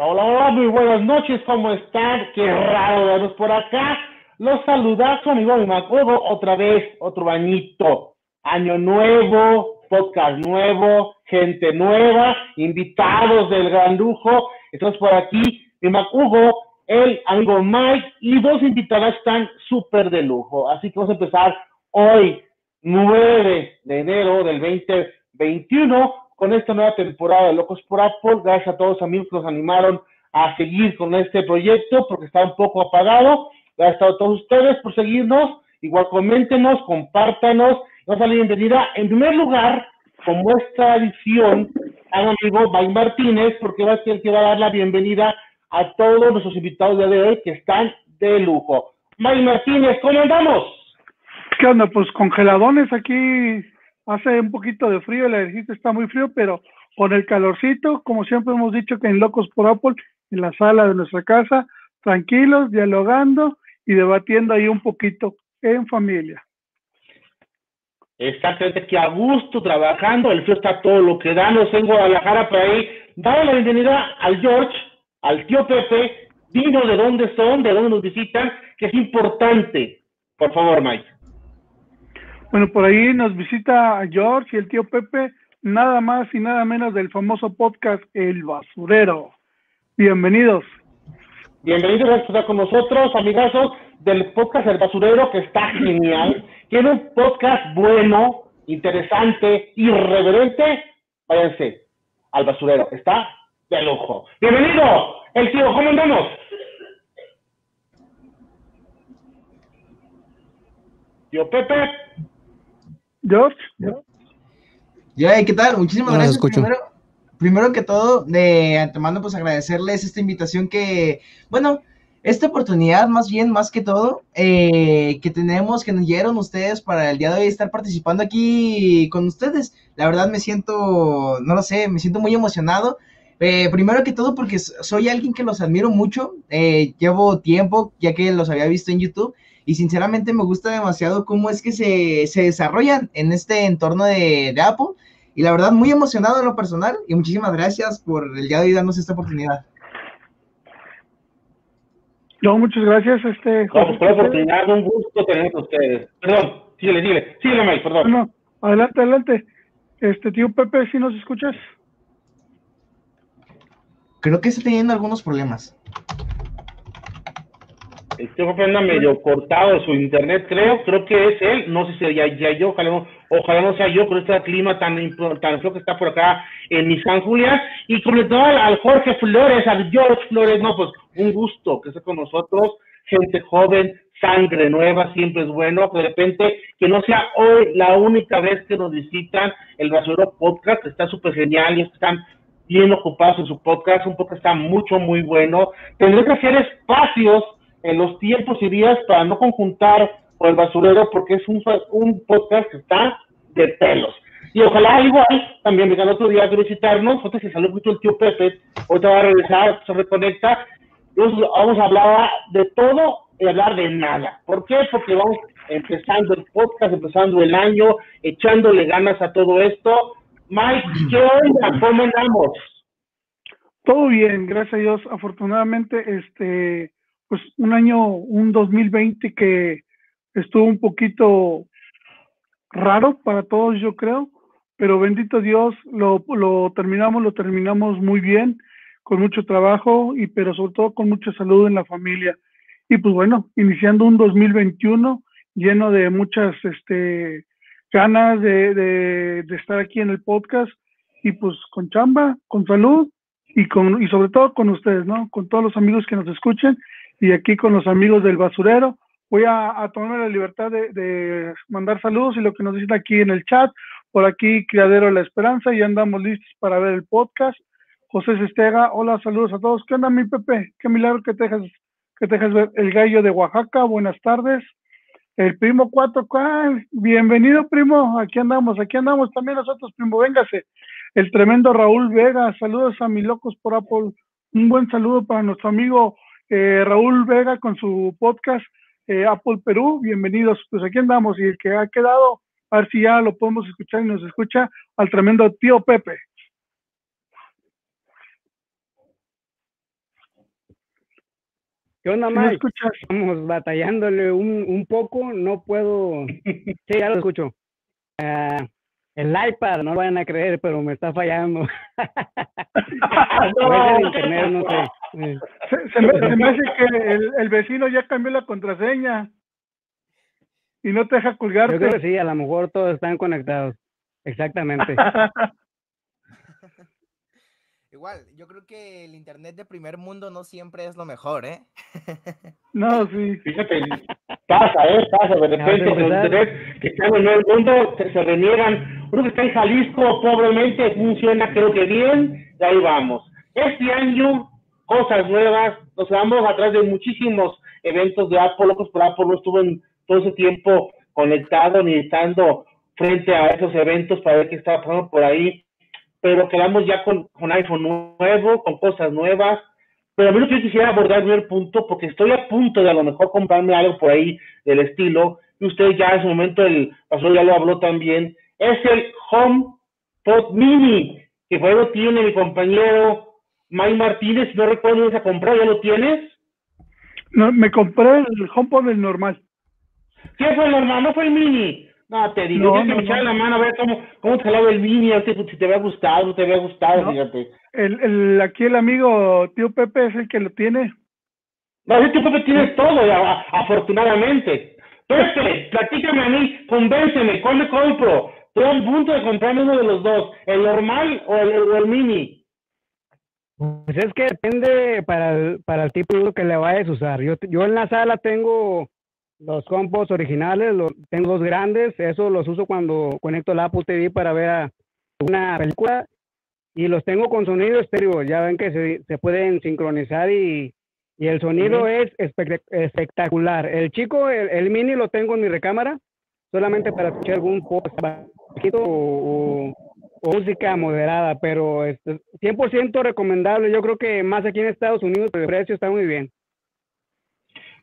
Hola, hola, hola, muy buenas noches, ¿cómo están? Qué raro verlos por acá. Los saluda su amigo Macuego otra vez, otro bañito. Año nuevo, podcast nuevo, gente nueva, invitados del gran lujo. Estamos por aquí, mi Macugo, el amigo Mike y dos invitadas están súper de lujo. Así que vamos a empezar hoy, 9 de enero del 2021 con esta nueva temporada de Locos por Apple. Gracias a todos los amigos que nos animaron a seguir con este proyecto porque está un poco apagado. Gracias a todos ustedes por seguirnos. Igual coméntenos, compártanos. A la bienvenida. En primer lugar, como es tradición, a mi amigo Mike Martínez, porque va a ser el que va a dar la bienvenida a todos nuestros invitados de hoy que están de lujo. Mike Martínez, ¿cómo andamos? ¿Qué onda? Pues congeladones aquí hace un poquito de frío, el edificio está muy frío, pero con el calorcito, como siempre hemos dicho que en Locos por Apple, en la sala de nuestra casa, tranquilos, dialogando y debatiendo ahí un poquito en familia. Exactamente, que a gusto trabajando, el frío está todo lo que da, nos en Guadalajara por ahí. Dale la bienvenida al George, al tío Pepe, dinos de dónde son, de dónde nos visitan, que es importante. Por favor, Mike. Bueno, por ahí nos visita George y el tío Pepe, nada más y nada menos del famoso podcast El Basurero. Bienvenidos. Bienvenidos a estar con nosotros, amigazos del podcast El Basurero, que está genial. Tiene un podcast bueno, interesante, irreverente. Váyanse al basurero, está de lujo. Bienvenido, el tío, ¿cómo andamos? Tío Pepe. George. Ya, ¿qué tal? Muchísimas gracias. Primero, primero que todo, de antemano, pues agradecerles esta invitación que, bueno, esta oportunidad más bien, más que todo, eh, que tenemos, que nos dieron ustedes para el día de hoy estar participando aquí con ustedes. La verdad me siento, no lo sé, me siento muy emocionado. Eh, primero que todo porque soy alguien que los admiro mucho, eh, llevo tiempo ya que los había visto en YouTube y sinceramente me gusta demasiado cómo es que se, se desarrollan en este entorno de, de, Apple. Y la verdad, muy emocionado en lo personal y muchísimas gracias por el día de hoy darnos esta oportunidad. No, muchas gracias. Este, no, pues por la oportunidad, un gusto tener con ustedes. Perdón, síguele, síguele, síguele, Mike, perdón. No, adelante, adelante. Este, tío Pepe, si nos escuchas? Creo que está teniendo algunos problemas. Este Pepe anda medio cortado su internet, creo, creo que es él, no sé si ya, yo, ojalá no, sea yo con este clima tan, tan feo que está por acá en mi San Julián, y sobre al, al, Jorge Flores, al George Flores, no, pues un gusto que esté con nosotros, gente joven, sangre nueva, siempre es bueno, de repente que no sea hoy la única vez que nos visitan el Basurero Podcast, está súper genial y están bien ocupados en su podcast, un podcast está mucho, muy bueno, tendré que hacer espacios en los tiempos y días para no conjuntar con el basurero porque es un, un podcast que está de pelos. Y ojalá igual también vengan otro día a visitarnos, ahorita se salió mucho el tío Pepe, ahorita va a regresar, se reconecta, Entonces, vamos a hablar de todo y hablar de nada. ¿Por qué? Porque vamos empezando el podcast, empezando el año, echándole ganas a todo esto. Mike, ¿qué onda? ¿Cómo andamos? Todo bien, gracias a Dios. Afortunadamente, este, pues un año, un 2020 que estuvo un poquito raro para todos, yo creo, pero bendito Dios, lo, lo terminamos, lo terminamos muy bien, con mucho trabajo, y pero sobre todo con mucha salud en la familia. Y pues bueno, iniciando un 2021 lleno de muchas este, ganas de, de, estar aquí en el podcast, y pues con chamba, con salud, y, con, y sobre todo con ustedes, ¿no? Con todos los amigos que nos escuchen y aquí con los amigos del basurero. Voy a, tomarme la libertad de, mandar saludos y lo que nos dicen aquí en el chat. Por aquí, Criadero de la Esperanza, y andamos listos para ver el podcast. José Sestega, hola, saludos a todos. ¿Qué onda, mi Pepe? Qué milagro que te dejas, que te ver. El gallo de Oaxaca, buenas tardes. El primo Cuatro, ¿cuál? Bienvenido, primo. Aquí andamos, aquí andamos también nosotros, primo. Véngase. El tremendo Raúl Vega, saludos a mis locos por Apple. Un buen saludo para nuestro amigo eh, Raúl Vega con su podcast eh, Apple Perú. Bienvenidos. Pues aquí andamos y el que ha quedado, a ver si ya lo podemos escuchar y nos escucha, al tremendo tío Pepe. Yo nada más estamos batallándole un, un, poco, no puedo. Sí, ya lo escucho. Uh, el iPad, no lo vayan a creer, pero me está fallando. no, internet, no sé. Se, me, hace que el, el, vecino ya cambió la contraseña y no te deja colgarte. Yo creo que sí, a lo mejor todos están conectados. Exactamente. Igual, yo creo que el internet de primer mundo no siempre es lo mejor, ¿eh? no, sí. Fíjate, pasa, ¿eh? Pasa, de repente el internet que están en el mundo se, se reniegan. Uno que está en Jalisco, pobremente, funciona creo que bien, y ahí vamos. Este año, cosas nuevas, nos vamos atrás de muchísimos eventos de Apple, locos por Apple, no estuve en todo ese tiempo conectado ni estando frente a esos eventos para ver qué estaba pasando por ahí pero quedamos ya con, con iPhone nuevo, con cosas nuevas. Pero a mí lo que yo quisiera abordar el punto, porque estoy a punto de a lo mejor comprarme algo por ahí del estilo, y usted ya en su momento, el pastor ya lo habló también, es el HomePod Mini, que fue lo tiene mi compañero Mike Martínez, no recuerdo dónde se compró, ¿ya lo tienes? No, me compré el HomePod el normal. ¿Qué fue el normal? No fue el Mini. No, te digo, tienes que echar la mano a ver cómo, cómo te jalaba el mini, si te había gustado, no te había gustado, fíjate. El, el, aquí el amigo tío Pepe es el que lo tiene. No, el tío Pepe tiene todo, afortunadamente. Pepe, platícame a mí, convénceme, ¿cuál me compro? Estoy a punto de comprarme uno de los dos, el normal o el, o el mini. Pues es que depende para el, para el tipo de uso que le vayas a usar. Yo, yo en la sala tengo los compos originales, los, tengo dos grandes, eso los uso cuando conecto la Apple TV para ver una película y los tengo con sonido estéreo, ya ven que se, se pueden sincronizar y, y el sonido es espectacular. El chico, el, mini lo tengo en mi recámara, solamente para escuchar algún podcast o, o, música moderada, pero es 100% recomendable. Yo creo que más aquí en Estados Unidos el precio está muy bien.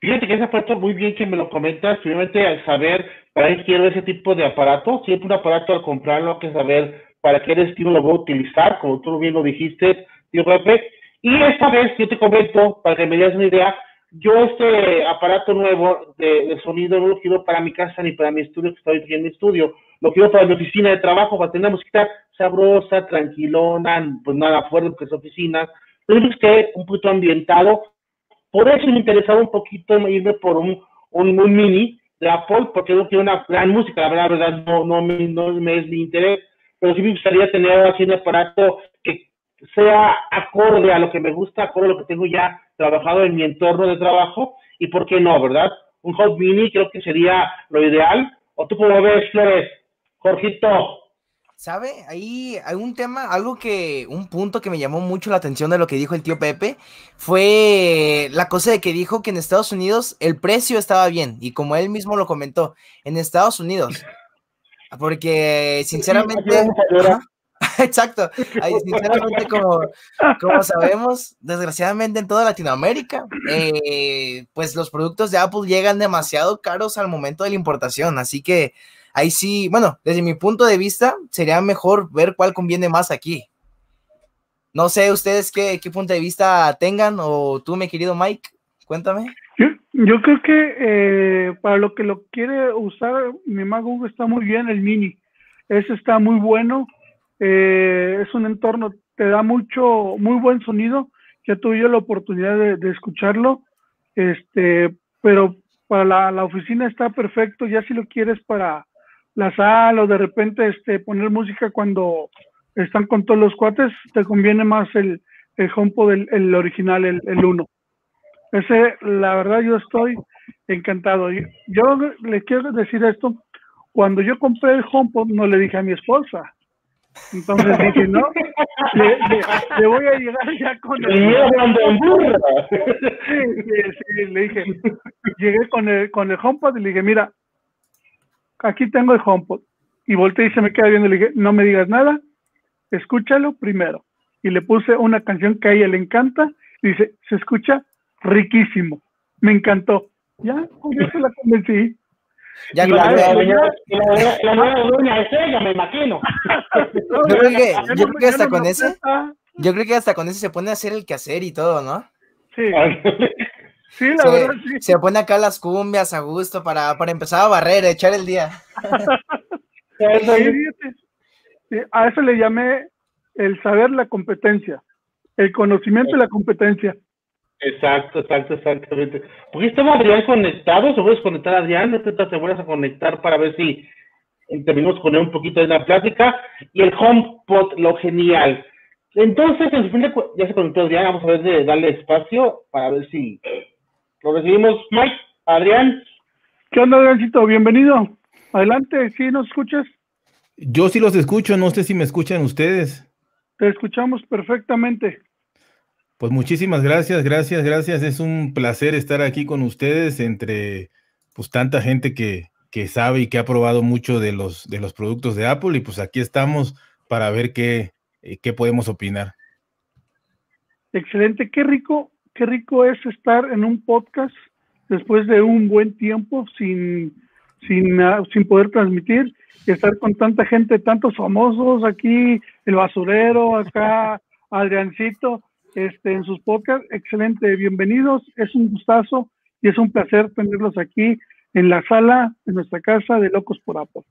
Fíjate que ese aspecto muy bien que me lo comentas, simplemente al saber para qué quiero ese tipo de aparato, siempre un aparato al comprarlo que saber para qué destino lo voy a utilizar, como tú bien lo dijiste, tío Pepe. Y esta vez yo te comento, para que me des una idea, yo este aparato nuevo de, sonido no lo quiero para mi casa ni para mi estudio, que estoy en mi estudio, lo quiero para mi oficina de trabajo, para tener música sabrosa, tranquilona, pues nada fuerte porque es oficina, pero es que un poquito ambientado por eso me interesaba un poquito irme por un, un, mini de Apple, porque no tiene una gran música, la verdad, no, no, me, no me es mi interés, pero sí me gustaría tener así un aparato que sea acorde a lo que me gusta, acorde a lo que tengo ya trabajado en mi entorno de trabajo, y por qué no, ¿verdad? Un Hot Mini creo que sería lo ideal. ¿O tú cómo ves, Flores? Jorgito. ¿Sabe? Ahí hay un tema, algo que, un punto que me llamó mucho la atención de lo que dijo el tío Pepe, fue la cosa de que dijo que en Estados Unidos el precio estaba bien, y como él mismo lo comentó, en Estados Unidos, porque sinceramente... Exacto, sinceramente como, como, sabemos, desgraciadamente en toda Latinoamérica, eh, pues los productos de Apple llegan demasiado caros al momento de la importación, así que ahí sí, bueno, desde mi punto de vista, sería mejor ver cuál conviene más aquí. No sé ustedes qué, punto de vista tengan, o tú, mi querido Mike, cuéntame. Yo, creo que eh, para lo que lo quiere usar, mi Mago está muy bien el mini. Ese está muy bueno. Eh, es un entorno, te da mucho, muy buen sonido. Ya tuve yo la oportunidad de, escucharlo. Este, pero para la, la, oficina está perfecto. Ya si lo quieres para, la sala o de repente este, poner música cuando están con todos los cuates, te conviene más el, el HomePod, el, el original, el, el uno. Ese, la verdad, yo estoy encantado. Yo, le quiero decir esto, cuando yo compré el HomePod no le dije a mi esposa. Entonces dije, no, le, voy a llegar ya con el... Sí, sí, sí, le dije, llegué con el, con el HomePod y le dije, mira, aquí tengo el HomePod. Y volteé y se me queda viendo y le dije, no me digas nada, escúchalo primero. Y le puse una canción que a ella le encanta y dice, se escucha riquísimo, me encantó. Ya, con eso la convencí. Ya la, la, la, nueva dueña es ella, me imagino. Yo creo que, yo creo que hasta con ese, yo creo que hasta con ese se pone a hacer el quehacer y todo, ¿no? Sí. Sí, la verdad, sí. Se pone acá las cumbias a gusto para, para empezar a barrer, a echar el día. a eso le llamé el saber la competencia, el conocimiento de la competencia. Exacto, exacto, exactamente. Porque estamos Adrián conectado, se puedes conectar Adrián, no te, te vuelvas a conectar para ver si terminamos con él un poquito de la plática. Y el HomePod, lo genial. Entonces, en su fin de ya se conectó Adrián, vamos a ver de darle espacio para ver si lo recibimos. Mike, Adrián. ¿Qué onda, Adriancito? Bienvenido. Adelante, ¿sí nos escuchas? Yo sí los escucho, no sé si me escuchan ustedes. Te escuchamos perfectamente. Pues muchísimas gracias, gracias, gracias. Es un placer estar aquí con ustedes entre pues tanta gente que, que sabe y que ha probado mucho de los, de los productos de Apple y pues aquí estamos para ver qué, eh, qué podemos opinar. Excelente, qué rico, qué rico es estar en un podcast después de un buen tiempo sin, sin, ah, sin poder transmitir y estar con tanta gente, tantos famosos aquí, el basurero, acá, Adriancito, este, en sus podcasts. Excelente, bienvenidos, es un gustazo y es un placer tenerlos aquí en la sala de nuestra casa de Locos por Apple.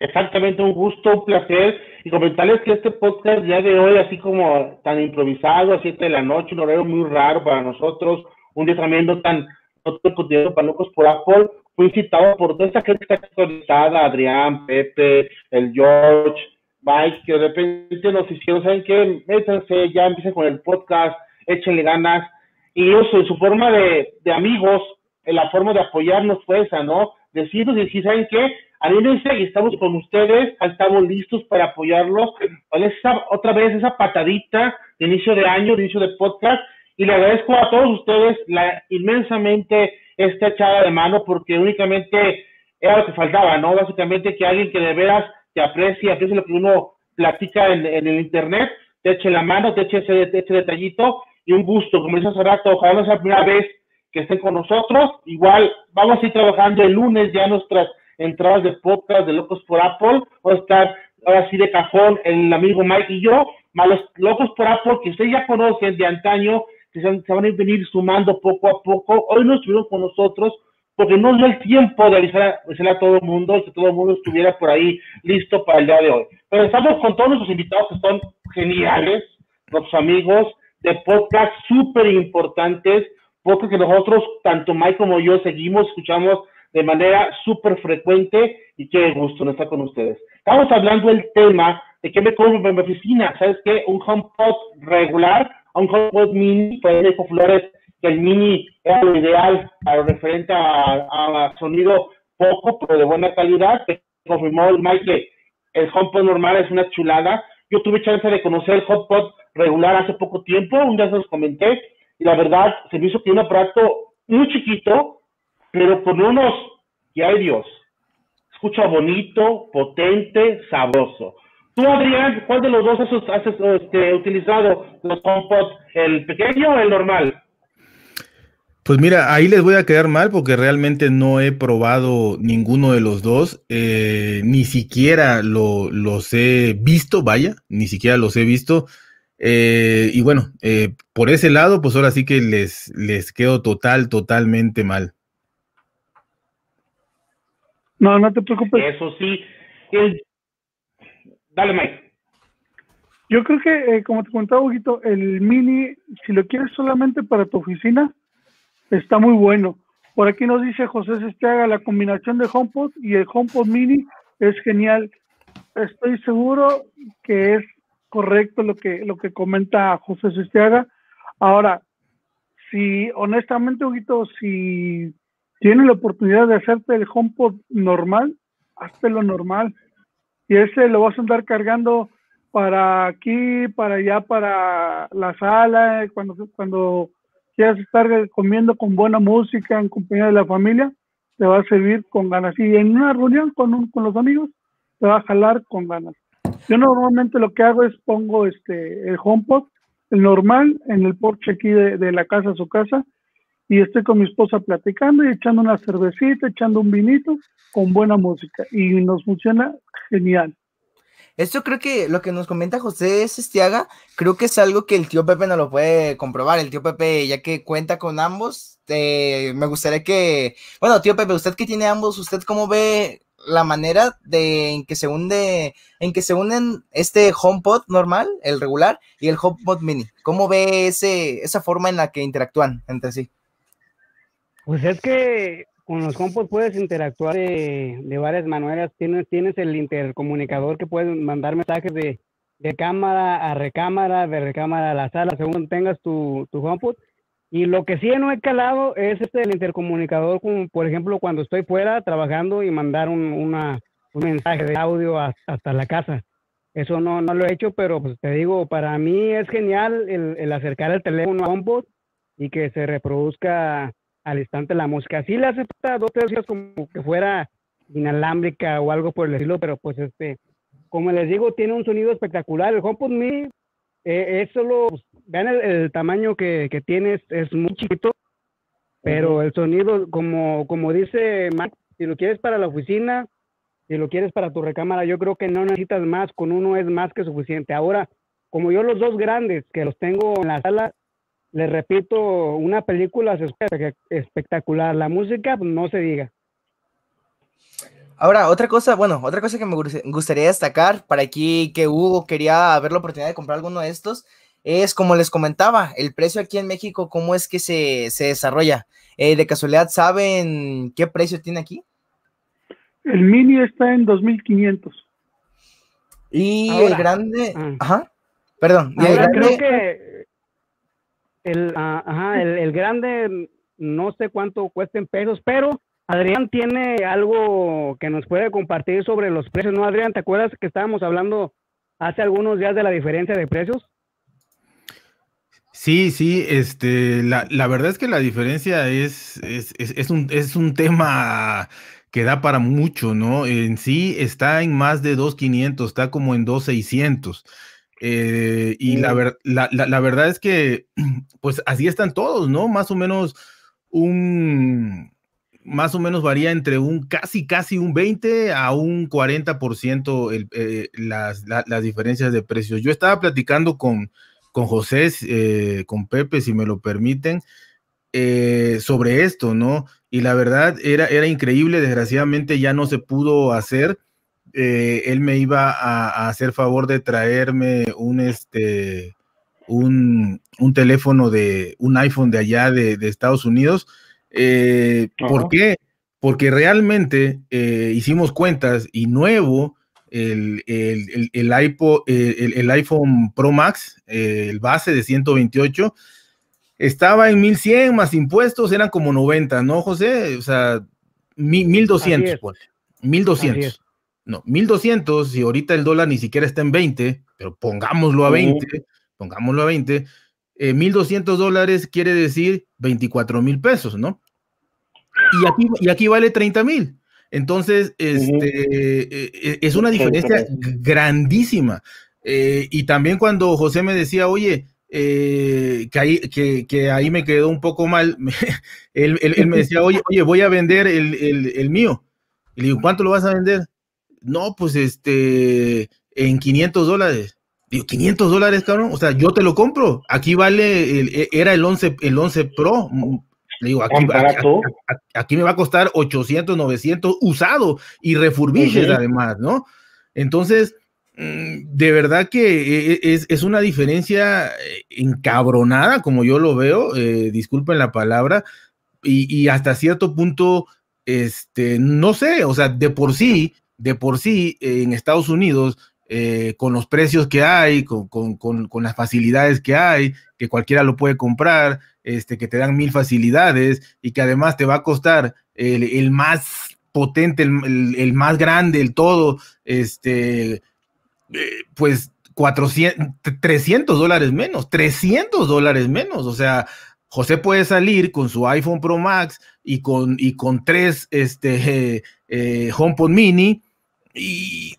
Exactamente, un gusto, un placer. Y comentarles que este podcast ya de hoy, así como tan improvisado, a 7 de la noche, un horario muy raro para nosotros, un día también no tan, no tan para Locos por Apple, fue incitado por toda esta gente conectada, Adrián, Pepe, el George, Mike, que de repente nos hicieron, ¿saben qué? Métanse, ya empiecen con el podcast, échenle ganas. Y ellos, en su forma de, de amigos, en la forma de apoyarnos fue esa, ¿no? Decirnos y decir, ¿saben qué? Anímense y estamos con ustedes, estamos listos para apoyarlos. Esa, otra vez esa patadita de inicio de año, de inicio de podcast, y le agradezco a todos ustedes la inmensamente esta echada de mano porque únicamente era lo que faltaba, ¿no? Básicamente que alguien que de veras te aprecie, aprecie lo que uno platica en, el internet, te eche la mano, te eche ese, detallito y un gusto, como dice hace rato, ojalá no sea la primera vez que estén con nosotros. Igual vamos a ir trabajando el lunes ya nuestras entradas de podcast de Locos por Apple. A estar ahora sí de cajón el amigo Mike y yo, más los Locos por Apple que ustedes ya conocen de antaño, que se, van a venir sumando poco a poco. Hoy no estuvieron con nosotros porque no dio el tiempo de avisar, a todo el mundo, que todo el mundo estuviera por ahí listo para el día de hoy. Pero estamos con todos nuestros invitados que son geniales, nuestros amigos de podcast súper importantes, porque que nosotros, tanto Mike como yo, seguimos, escuchamos de manera súper frecuente y qué gusto no estar con ustedes. Estamos hablando del tema de qué me compro en mi oficina. ¿Sabes qué? Un HomePod regular un HomePod mini, pues dijo Flores que el mini era lo ideal para referente a, sonido poco, pero de buena calidad. Que confirmó el Mike que el HomePod normal es una chulada. Yo tuve chance de conocer el HomePod regular hace poco tiempo, un día se los comenté, y la verdad se me hizo que un aparato muy chiquito, pero con unos, que hay Dios, escucha bonito, potente, sabroso. Tú, Adrián, ¿cuál de los dos has, este, utilizado los HomePod? ¿El pequeño o el normal? Pues mira, ahí les voy a quedar mal porque realmente no he probado ninguno de los dos, eh, ni siquiera los he visto, vaya, ni siquiera los he visto. Eh, y bueno, eh, por ese lado, pues ahora sí que les, les quedo total, totalmente mal. No, no te preocupes. Eso sí. El, Dale, Mike. Yo creo que, eh, como te contaba, poquito, el mini, si lo quieres solamente para tu oficina, está muy bueno. Por aquí nos dice José haga la combinación de HomePod y el HomePod mini es genial. Estoy seguro que es correcto lo que, lo que comenta José Sesteaga. Ahora, si honestamente, poquito, si tienes la oportunidad de hacerte el HomePod normal, hazte lo normal y ese lo vas a andar cargando para aquí, para allá, para la sala, cuando, cuando quieras estar comiendo con buena música en compañía de la familia, te va a servir con ganas. Y en una reunión con, con los amigos, te va a jalar con ganas. Yo normalmente lo que hago es pongo este el HomePod, el normal, en el porche aquí de, de la casa su casa, y estoy con mi esposa platicando y echando una cervecita, echando un vinito con buena música y nos funciona genial. Esto creo que lo que nos comenta José Estiaga, creo que es algo que el tío Pepe no lo puede comprobar. El tío Pepe, ya que cuenta con ambos, eh, me gustaría que, bueno, tío Pepe, usted que tiene ambos, ¿usted cómo ve la manera de en que se hunde, en que se unen este HomePod normal, el regular, y el HomePod mini? ¿Cómo ve ese, esa forma en la que interactúan entre sí? Pues es que con los HomePod puedes interactuar de, varias maneras. Tienes, tienes el intercomunicador que puede mandar mensajes de, cámara a recámara, de recámara a la sala, según tengas tu, tu HomePod. Y lo que sí no he calado es este el intercomunicador, como por ejemplo cuando estoy fuera trabajando y mandar un, una, un mensaje de audio hasta la casa. Eso no, no lo he hecho, pero pues te digo, para mí es genial el, el acercar el teléfono a HomePod y que se reproduzca al instante la música. Sí le hace falta dos tres días como que fuera inalámbrica o algo por el estilo, pero pues este, como les digo, tiene un sonido espectacular. El HomePod Mini eh, es solo, pues, vean el, tamaño que, que tiene, es, muy chiquito, pero el sonido, como, como dice Mac, si lo quieres para la oficina, si lo quieres para tu recámara, yo creo que no necesitas más, con uno es más que suficiente. Ahora, como yo los dos grandes que los tengo en la sala, les repito, una película espectacular. La música, pues, no se diga. Ahora, otra cosa, bueno, otra cosa que me gustaría destacar para aquí que Hugo quería ver la oportunidad de comprar alguno de estos, es como les comentaba, el precio aquí en México, cómo es que se, desarrolla. Eh, ¿De casualidad saben qué precio tiene aquí? El mini está en 2500. Y el grande, ah. ajá, perdón, y el grande, creo que el, ah, ajá, el, grande, no sé cuánto cuesta en pesos, pero Adrián tiene algo que nos puede compartir sobre los precios, ¿no, Adrián? ¿Te acuerdas que estábamos hablando hace algunos días de la diferencia de precios? Sí, sí, este, la, la verdad es que la diferencia es, es, es, un, es un tema que da para mucho, ¿no? En sí está en más de 2.500, está como en 2.600. Eh, y la, la, verdad es que, pues así están todos, ¿no? Más o menos un, más o menos varía entre un casi, casi un 20 a un 40% el, eh, las, las, diferencias de precios. Yo estaba platicando con, con José, eh, con Pepe, si me lo permiten, sobre esto, ¿no? Y la verdad era, era increíble, desgraciadamente ya no se pudo hacer eh, él me iba a, hacer favor de traerme un, este, un, teléfono de un iPhone de allá de, Estados Unidos. Eh, ¿Por qué? Porque realmente eh, hicimos cuentas y nuevo el, el, el, iPhone Pro Max, el base de 128, estaba en 1100 más impuestos, eran como 90, ¿no, José? O sea, 1200, 1200. No, 1200, si ahorita el dólar ni siquiera está en 20, pero pongámoslo a 20, pongámoslo a 20, 1200 dólares quiere decir 24 mil pesos, ¿no? Y aquí, y aquí vale 30 mil. Entonces, este, eh, eh, es una diferencia grandísima. Eh, y también cuando José me decía, oye, que, ahí, que, ahí me quedó un poco mal, él, me decía, oye, oye, voy a vender el, el mío. Y le digo, ¿cuánto lo vas a vender? No, pues este, en 500 dólares. Digo, 500 dólares, cabrón. O sea, yo te lo compro. Aquí vale, e, era el 11, el 11 Pro. Mm, le digo, aquí, aquí, me va a costar 800, 900 usado y refurbished además, ¿no? Entonces, mm, de verdad que e, e, es, una diferencia eh, encabronada, como yo lo veo, eh, disculpen la palabra, y, y, hasta cierto punto, este, no sé, o sea, de por sí, de por sí en Estados Unidos, eh, con los precios que hay, con, las facilidades que hay, que cualquiera lo puede comprar, este, que te dan mil facilidades y que además te va a costar el, más potente, el, más grande, el todo, este, eh, pues 400, 300 dólares menos, 300 dólares menos, o sea, José puede salir con su iPhone Pro Max y con, y con tres este, eh, HomePod Mini y,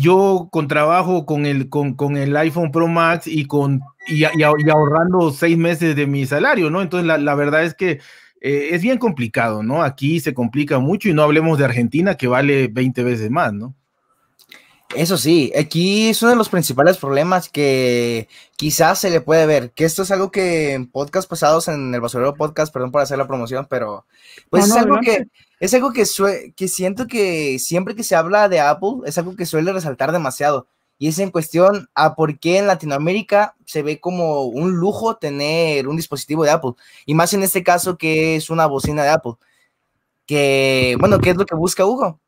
yo con trabajo con el, con, el iPhone Pro Max y, con, y, ahorrando seis meses de mi salario, ¿no? Entonces la, verdad es que eh, es bien complicado, ¿no? Aquí se complica mucho y no hablemos de Argentina que vale 20 veces más, ¿no? Eso sí, aquí es uno de los principales problemas que quizás se le puede ver, que esto es algo que en podcast pasados, en el basurero podcast, perdón por hacer la promoción, pero pues es, algo que, es algo que, que siento que siempre que se habla de Apple es algo que suele resaltar demasiado. Y es en cuestión a por qué en Latinoamérica se ve como un lujo tener un dispositivo de Apple. Y más en este caso que es una bocina de Apple. Que, bueno, ¿qué es lo que busca Hugo?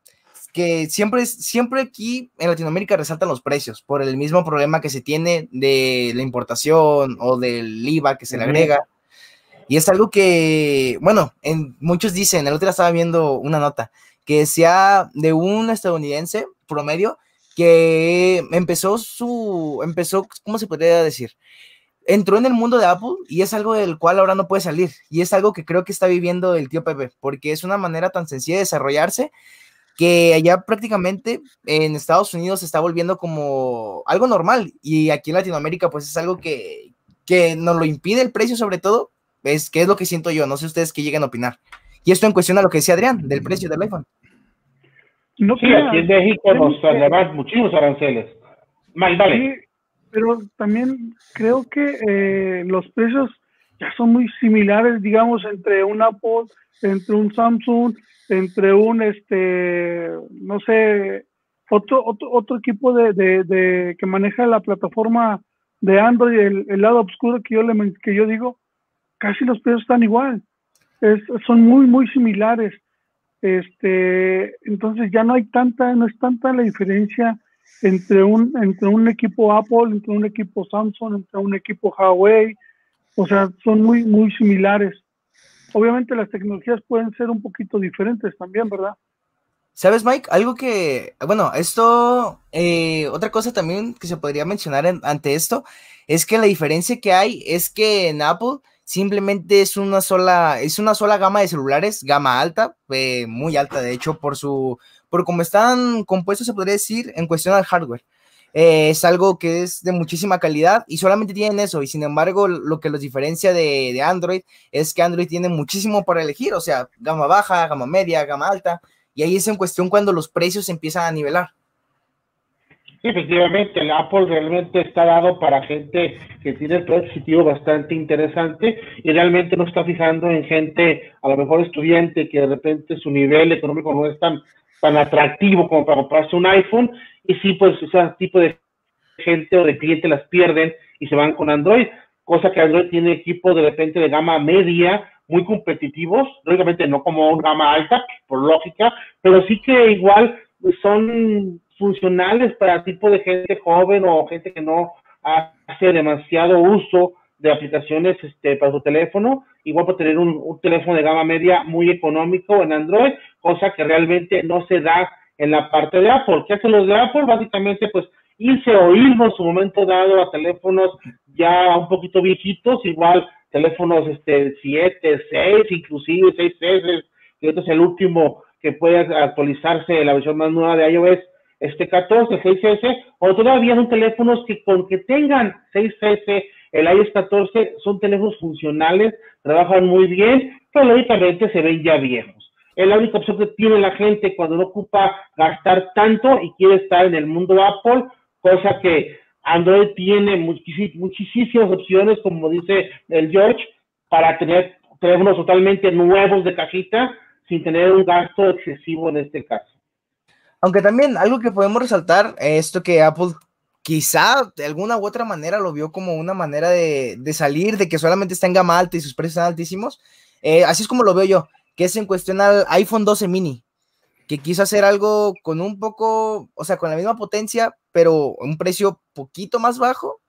Que siempre, siempre aquí en Latinoamérica resaltan los precios por el mismo problema que se tiene de la importación o del IVA que se le agrega. Y es algo que, bueno, en, muchos dicen, el otro día estaba viendo una nota, que decía de un estadounidense promedio que empezó su, empezó, ¿cómo se podría decir? Entró en el mundo de Apple y es algo del cual ahora no puede salir. Y es algo que creo que está viviendo el tío Pepe, porque es una manera tan sencilla de desarrollarse que allá prácticamente en Estados Unidos se está volviendo como algo normal y aquí en Latinoamérica pues es algo que, que nos lo impide el precio sobre todo, es que es lo que siento yo, no sé ustedes qué lleguen a opinar. Y esto en cuestión a lo que decía Adrián, del precio del iPhone. No sí, aquí en México nos llevan muchísimos aranceles. Mal, Sí, pero también creo que eh, los precios ya son muy similares, digamos, entre un Apple, entre un Samsung, entre un, este, no sé, otro, otro, otro equipo de, de, que maneja la plataforma de Android, el, el, lado oscuro que yo, le, que yo digo, casi los precios están igual. Es, son muy, muy similares. Este, entonces ya no hay tanta, no es tanta la diferencia entre un, entre un equipo Apple, entre un equipo Samsung, entre un equipo Huawei, o sea, son muy, muy similares. Obviamente las tecnologías pueden ser un poquito diferentes también, ¿verdad? ¿Sabes, Mike? Algo que, bueno, esto, eh, otra cosa también que se podría mencionar ante esto, es que la diferencia que hay es que en Apple simplemente es una sola, es una sola gama de celulares, gama alta, eh, muy alta de hecho, por su, por cómo están compuestos, se podría decir, en cuestión al hardware. Eh, es algo que es de muchísima calidad y solamente tienen eso. Y sin embargo, lo que los diferencia de, de, Android es que Android tiene muchísimo para elegir, o sea, gama baja, gama media, gama alta. Y ahí es en cuestión cuando los precios empiezan a nivelar. Sí, efectivamente, el Apple realmente está dado para gente que tiene el positivo bastante interesante y realmente no está fijando en gente, a lo mejor estudiante, que de repente su nivel económico no es tan, tan atractivo como para comprarse un iPhone y sí, pues ese tipo de gente o de cliente las pierden y se van con Android, cosa que Android tiene equipos de repente de gama media muy competitivos, lógicamente no como gama alta, por lógica, pero sí que igual son funcionales para tipo de gente joven o gente que no hace demasiado uso de aplicaciones este, para su teléfono, igual para tener un, teléfono de gama media muy económico en Android, cosa que realmente no se da en la parte de Apple. ¿Qué hacen los de Apple? Básicamente, pues irse o irnos en su momento dado a teléfonos ya un poquito viejitos, igual teléfonos este 7, 6, inclusive 6 S, que este es el último que puede actualizarse la versión más nueva de iOS este 14, 6S, o todavía son teléfonos que con que tengan 6S, el iOS 14, son teléfonos funcionales, trabajan muy bien, pero lógicamente se ven ya viejos. Es la única opción que tiene la gente cuando no ocupa gastar tanto y quiere estar en el mundo Apple, cosa que Android tiene muchísimas opciones, como dice el George, para tener teléfonos totalmente nuevos de cajita sin tener un gasto excesivo en este caso. Aunque también algo que podemos resaltar, esto que Apple quizá de alguna u otra manera lo vio como una manera de, salir, de que solamente está en gama alta y sus precios están altísimos. Eh, así es como lo veo yo, que es en cuestión al iPhone 12 mini, que quiso hacer algo con un poco, o sea, con la misma potencia, pero un precio poquito más bajo,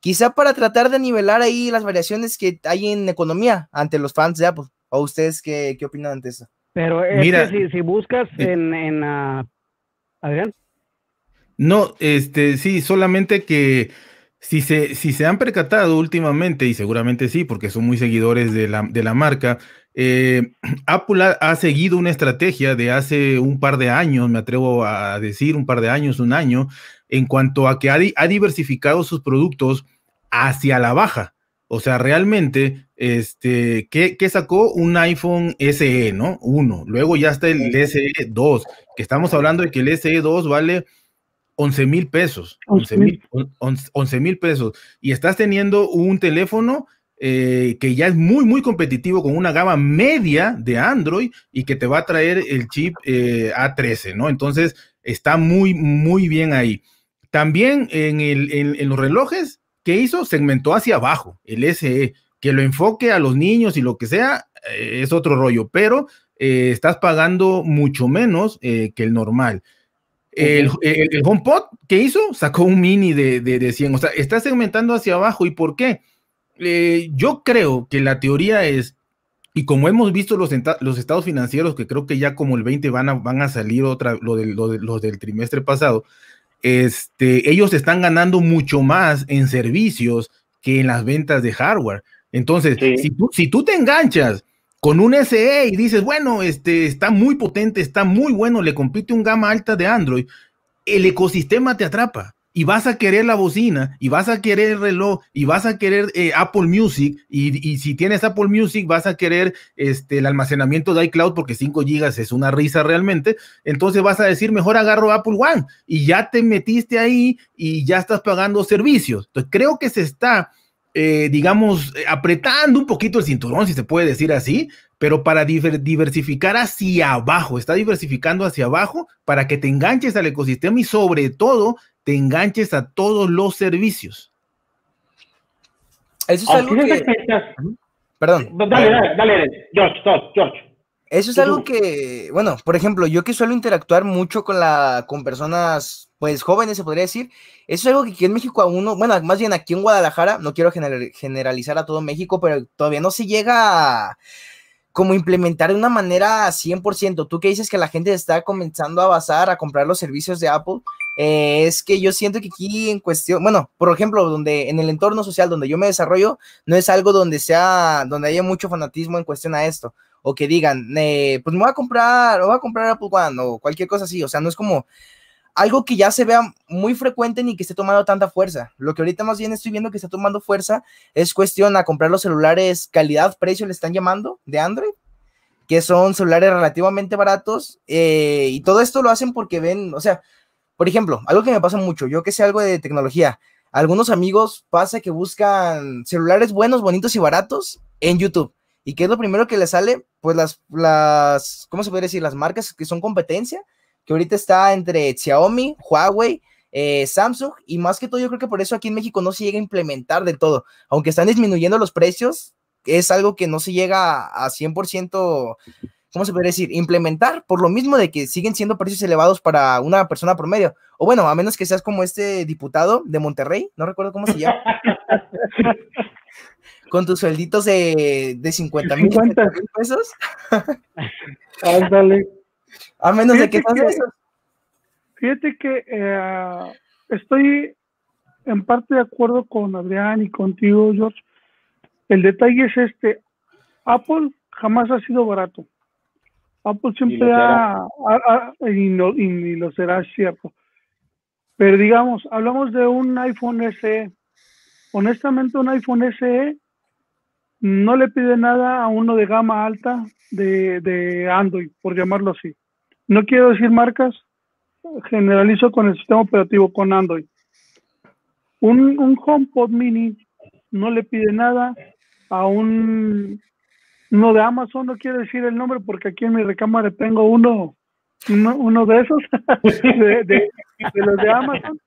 quizá para tratar de nivelar ahí las variaciones que hay en economía ante los fans de Apple. ¿O ustedes qué, qué opinan ante eso? Pero Mira, si, si, buscas en, en uh, Adrián. No, este, sí, solamente que si se, si se han percatado últimamente, y seguramente sí, porque son muy seguidores de la, de la marca, eh, Apple ha, seguido una estrategia de hace un par de años, me atrevo a decir un par de años, un año, en cuanto a que ha, ha diversificado sus productos hacia la baja. O sea, realmente, este, ¿qué, sacó? Un iPhone SE, ¿no? Uno. Luego ya está el SE 2, que estamos hablando de que el SE 2 vale 11 mil pesos. 11 mil pesos. Y estás teniendo un teléfono eh, que ya es muy, muy competitivo con una gama media de Android y que te va a traer el chip eh, A13, ¿no? Entonces, está muy, muy bien ahí. También en, el, en, los relojes, ¿qué hizo? Segmentó hacia abajo, el SE. Que lo enfoque a los niños y lo que sea, eh, es otro rollo, pero estás pagando mucho menos que el normal. El, el, HomePod, ¿qué hizo? Sacó un mini de, de, de 100. O sea, está segmentando hacia abajo. ¿Y por qué? Eh, yo creo que la teoría es, y como hemos visto los, los estados financieros, que creo que ya como el 20 van a, van a salir otra, lo, de, lo, de, los del trimestre pasado, este, ellos están ganando mucho más en servicios que en las ventas de hardware. Entonces, si, tú, si tú te enganchas con un SE y dices, bueno, este está muy potente, está muy bueno, le compite un gama alta de Android, el ecosistema te atrapa y vas a querer la bocina, y vas a querer el reloj, y vas a querer eh, Apple Music, y, si tienes Apple Music, vas a querer este, el almacenamiento de iCloud, porque 5 gigas es una risa realmente, entonces vas a decir, mejor agarro Apple One, y ya te metiste ahí, y ya estás pagando servicios. Entonces creo que se está, eh, digamos, apretando un poquito el cinturón, si se puede decir así, pero para diversificar hacia abajo, está diversificando hacia abajo para que te enganches al ecosistema y sobre todo te enganches a todos los servicios. Eso es algo que... Perdón. Dale, dale, dale, George, George. Eso es algo que, bueno, por ejemplo, yo que suelo interactuar mucho con la, con personas, pues jóvenes, se podría decir, eso es algo que aquí en México a uno, bueno, más bien aquí en Guadalajara, no quiero generalizar a todo México, pero todavía no se llega a, como implementar de una manera 100%. Tú que dices que la gente está comenzando a basar, a comprar los servicios de Apple, eh, es que yo siento que aquí en cuestión, bueno, por ejemplo, donde en el entorno social donde yo me desarrollo, no es algo donde sea, donde haya mucho fanatismo en cuestión a esto, o que digan, eh, pues me voy a comprar, o voy a comprar Apple One, o cualquier cosa así, o sea, no es como, algo que ya se vea muy frecuente ni que esté tomando tanta fuerza. Lo que ahorita más bien estoy viendo que está tomando fuerza es cuestión a comprar los celulares calidad-precio, le están llamando, de Android, que son celulares relativamente baratos. Eh, y todo esto lo hacen porque ven, o sea, por ejemplo, algo que me pasa mucho, yo que sé algo de tecnología, algunos amigos pasa que buscan celulares buenos, bonitos y baratos en YouTube. ¿Y qué es lo primero que les sale? Pues las, las, ¿cómo se puede decir? Las marcas que son competencia que ahorita está entre Xiaomi, Huawei, eh, Samsung y más que todo yo creo que por eso aquí en México no se llega a implementar del todo, aunque están disminuyendo los precios, es algo que no se llega a 100%, ¿cómo se puede decir? Implementar, por lo mismo de que siguen siendo precios elevados para una persona promedio, o bueno, a menos que seas como este diputado de Monterrey, no recuerdo cómo se llama. con tus suelditos de, de 50 mil pesos. Ándale. A menos de que, eso. Fíjate que eh, estoy en parte de acuerdo con Adrián y contigo, George. El detalle es este, Apple jamás ha sido barato. Apple siempre ha, y, no, y, lo será cierto. Pero digamos, hablamos de un iPhone SE. Honestamente, un iPhone SE no le pide nada a uno de gama alta de, de Android, por llamarlo así. No quiero decir marcas, generalizo con el sistema operativo, con Android. Un, un HomePod mini no le pide nada a un uno de Amazon, no quiero decir el nombre porque aquí en mi recámara tengo uno, uno, de esos, de, los de Amazon.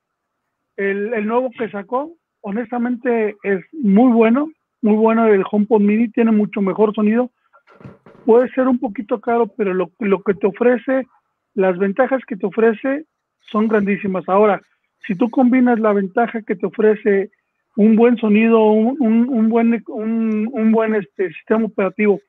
El, el nuevo que sacó, honestamente es muy bueno, muy bueno el HomePod mini, tiene mucho mejor sonido, puede ser un poquito caro, pero lo, lo que te ofrece, las ventajas que te ofrece son grandísimas. Ahora, si tú combinas la ventaja que te ofrece un buen sonido, un, un, buen, un, un, buen este, sistema operativo,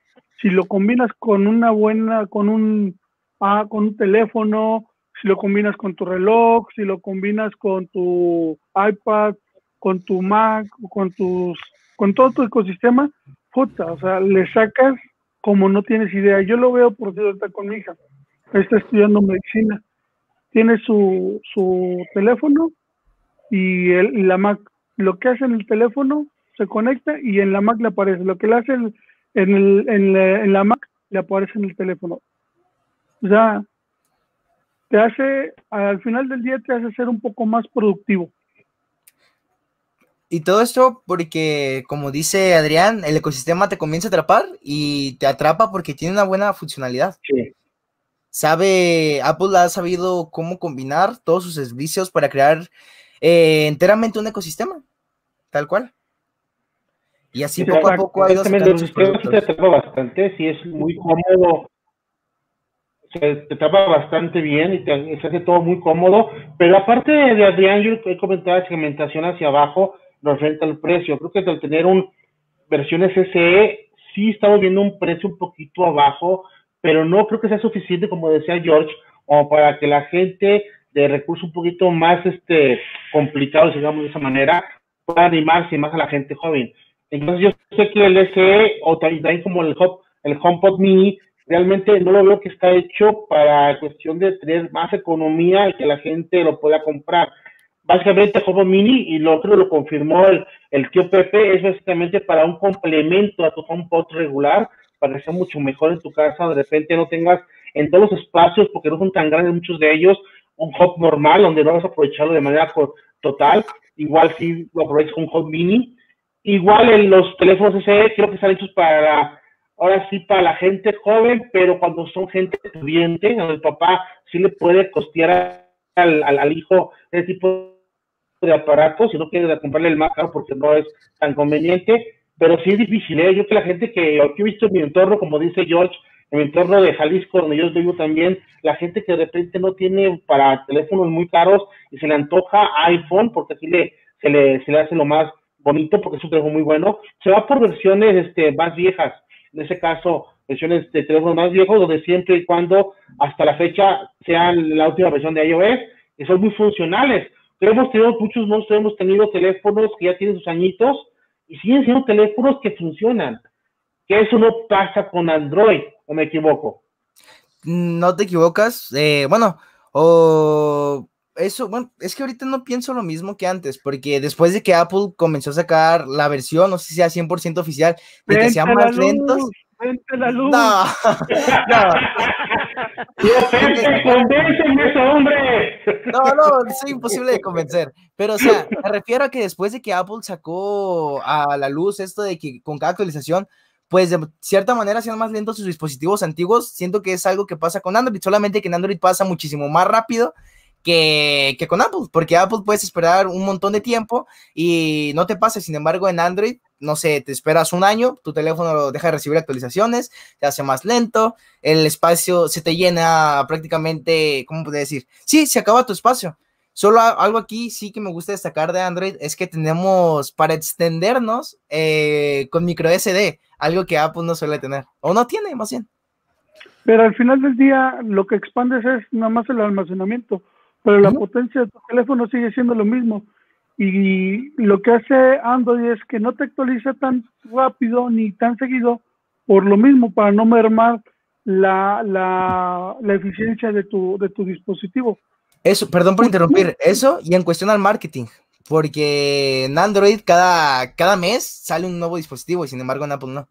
si lo combinas con una buena, con un, ah, con un teléfono, si lo combinas con tu reloj, si lo combinas con tu iPad, con tu Mac, con tus, con todo tu ecosistema, puta, o sea, le sacas como no tienes idea. Yo lo veo por está con mi hija. Está estudiando medicina. Tiene su, su teléfono y, el, la Mac. Lo que hace en el teléfono se conecta y en la Mac le aparece. Lo que le hace en, el, en, la, en la Mac le aparece en el teléfono. O sea, te hace, al final del día te hace ser un poco más productivo. Y todo esto porque, como dice Adrián, el ecosistema te comienza a atrapar y te atrapa porque tiene una buena funcionalidad. Sí. Sabe, Apple ha sabido cómo combinar todos sus servicios para crear eh, enteramente un ecosistema, tal cual. Y así poco a poco ha ido te atrapa bastante, sí es muy cómodo, se te atrapa bastante bien y te, se hace todo muy cómodo, pero aparte de Adrián, yo he comentado la segmentación hacia abajo, referente al precio. Creo que al tener un versión SSE, sí estamos viendo un precio un poquito abajo, pero no creo que sea suficiente, como decía George, como para que la gente de recursos un poquito más este, complicados, digamos de esa manera, pueda animarse más a la gente joven. Entonces yo sé que el SE o también como el, Hop, el HomePod Mini, realmente no lo veo que está hecho para cuestión de tener más economía y que la gente lo pueda comprar básicamente Hobo Mini, y lo otro lo confirmó el, el, tío Pepe, es básicamente para un complemento a tu HomePod regular, para que sea mucho mejor en tu casa, de repente no tengas en todos los espacios, porque no son tan grandes muchos de ellos, un hub normal, donde no vas a aprovecharlo de manera total, igual si lo aprovechas con hub mini, igual en los teléfonos SE creo que están hechos para, ahora sí, para la gente joven, pero cuando son gente estudiante, el papá sí le puede costear al, al, hijo ese tipo de aparatos si no quiere comprarle el más caro porque no es tan conveniente, pero sí es difícil, ¿eh? Yo que la gente que, he visto en mi entorno, como dice George, en mi entorno de Jalisco, donde yo vivo también, la gente que de repente no tiene para teléfonos muy caros y se le antoja iPhone, porque así le, se, le, se le hace lo más bonito, porque es un teléfono muy bueno, se va por versiones este, más viejas, en ese caso, versiones de teléfonos más viejos, donde siempre y cuando hasta la fecha sean la última versión de iOS, que son muy funcionales, hemos tenido muchos monstruos, hemos tenido teléfonos que ya tienen sus añitos y siguen siendo teléfonos que funcionan. Que eso no pasa con Android, o me equivoco. No te equivocas. Eh, bueno, o eso, bueno, es que ahorita no pienso lo mismo que antes, porque después de que Apple comenzó a sacar la versión, no sé si sea 100% oficial, de que sean más lentos. Vente la luz. No, no. hombre. No, no, es imposible de convencer. Pero, o sea, me refiero a que después de que Apple sacó a la luz esto de que con cada actualización, pues de cierta manera sean más lentos sus dispositivos antiguos, siento que es algo que pasa con Android, solamente que en Android pasa muchísimo más rápido que, que, con Apple, porque Apple puedes esperar un montón de tiempo y no te pasa, sin embargo en Android, no sé, te esperas un año, tu teléfono deja de recibir actualizaciones, te hace más lento, el espacio se te llena prácticamente, ¿cómo puedo decir? Sí, se acaba tu espacio. Solo algo aquí sí que me gusta destacar de Android es que tenemos para extendernos eh, con micro SD, algo que Apple no suele tener, o no tiene más bien. Pero al final del día lo que expandes es nada más el almacenamiento pero la potencia de tu teléfono sigue siendo lo mismo. Y lo que hace Android es que no te actualiza tan rápido ni tan seguido por lo mismo, para no mermar la, la, la eficiencia de tu, de tu dispositivo. Eso, perdón por interrumpir, eso y en cuestión al marketing, porque en Android cada, cada mes sale un nuevo dispositivo y sin embargo en Apple no.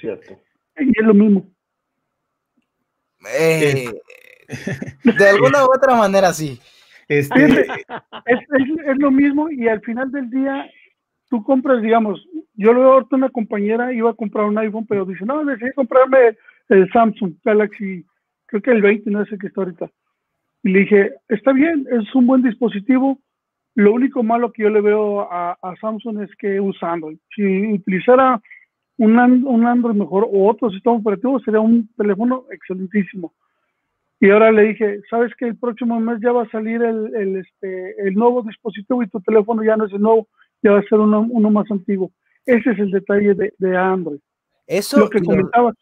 Cierto. Y es lo mismo. Eh, de alguna u otra manera, sí. Este... Es, lo mismo y al final del día tú compras, digamos, yo lo veo ahorita una compañera iba a comprar un iPhone, pero dice, no, decidí comprarme el Samsung Galaxy, creo que el 20, no sé qué está ahorita. Y le dije, está bien, es un buen dispositivo. Lo único malo que yo le veo a, Samsung es que usa Android. Si utilizara un, un Android mejor o otro sistema operativo, sería un teléfono excelentísimo. Y ahora le dije, ¿sabes que el próximo mes ya va a salir el, el, este, el nuevo dispositivo y tu teléfono ya no es el nuevo, ya va a ser uno, uno más antiguo? Ese es el detalle de, de Android. Eso, Lo que comentabas.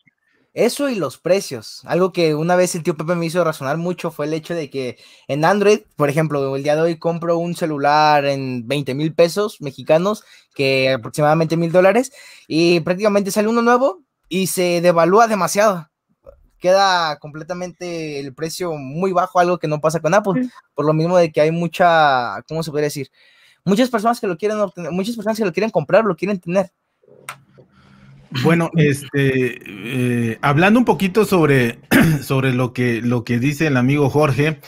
Eso y los precios. Algo que una vez el tío Pepe me hizo razonar mucho fue el hecho de que en Android, por ejemplo, el día de hoy compro un celular en 20 mil pesos mexicanos, que aproximadamente mil dólares, y prácticamente sale uno nuevo y se devalúa demasiado queda completamente el precio muy bajo, algo que no pasa con Apple, por lo mismo de que hay mucha, ¿cómo se podría decir? Muchas personas que lo quieren obtener, muchas personas que lo quieren comprar, lo quieren tener. Bueno, este, eh, hablando un poquito sobre, sobre lo, que, lo que dice el amigo Jorge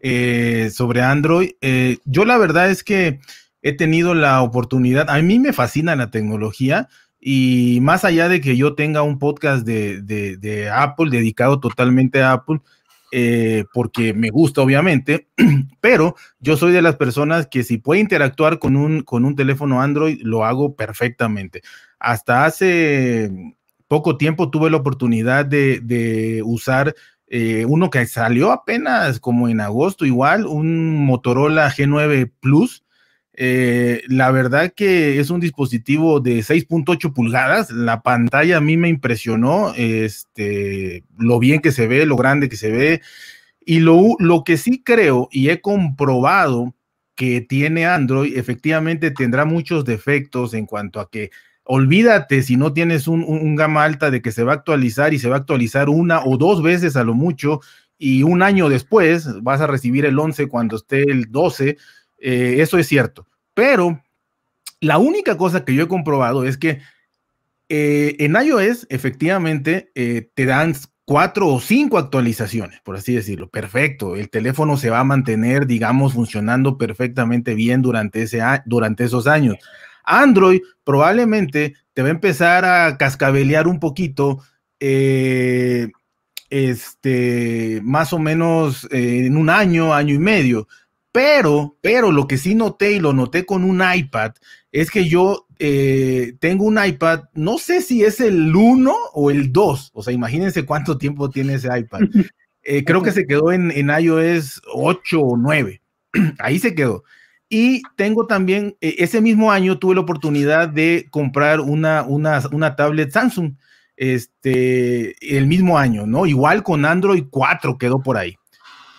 eh, sobre Android, eh, yo la verdad es que he tenido la oportunidad, a mí me fascina la tecnología y más allá de que yo tenga un podcast de, de, Apple dedicado totalmente a Apple, porque me gusta obviamente, pero yo soy de las personas que si puede interactuar con un, con un teléfono Android, lo hago perfectamente. Hasta hace poco tiempo tuve la oportunidad de, usar eh, uno que salió apenas como en agosto, igual, un Motorola G9 Plus. Eh, la verdad que es un dispositivo de 6.8 pulgadas. La pantalla a mí me impresionó, este, lo bien que se ve, lo grande que se ve. Y lo, lo que sí creo y he comprobado que tiene Android, efectivamente tendrá muchos defectos en cuanto a que olvídate si no tienes un, gama alta de que se va a actualizar y se va a actualizar una o dos veces a lo mucho y un año después vas a recibir el 11 cuando esté el 12, eh, eso es cierto. Pero la única cosa que yo he comprobado es que eh, en iOS efectivamente eh, te dan cuatro o cinco actualizaciones, por así decirlo. Perfecto, el teléfono se va a mantener, digamos, funcionando perfectamente bien durante, ese, durante esos años. Android probablemente te va a empezar a cascabelear un poquito, eh, este, más o menos eh, en un año, año y medio. Pero, pero lo que sí noté y lo noté con un iPad es que yo eh, tengo un iPad, no sé si es el 1 o el 2, o sea, imagínense cuánto tiempo tiene ese iPad. creo que se quedó en, en iOS 8 o 9, ahí se quedó. Y tengo también, e, ese mismo año tuve la oportunidad de comprar una, una, una tablet Samsung, este, el mismo año, ¿no? Igual con Android 4 quedó por ahí.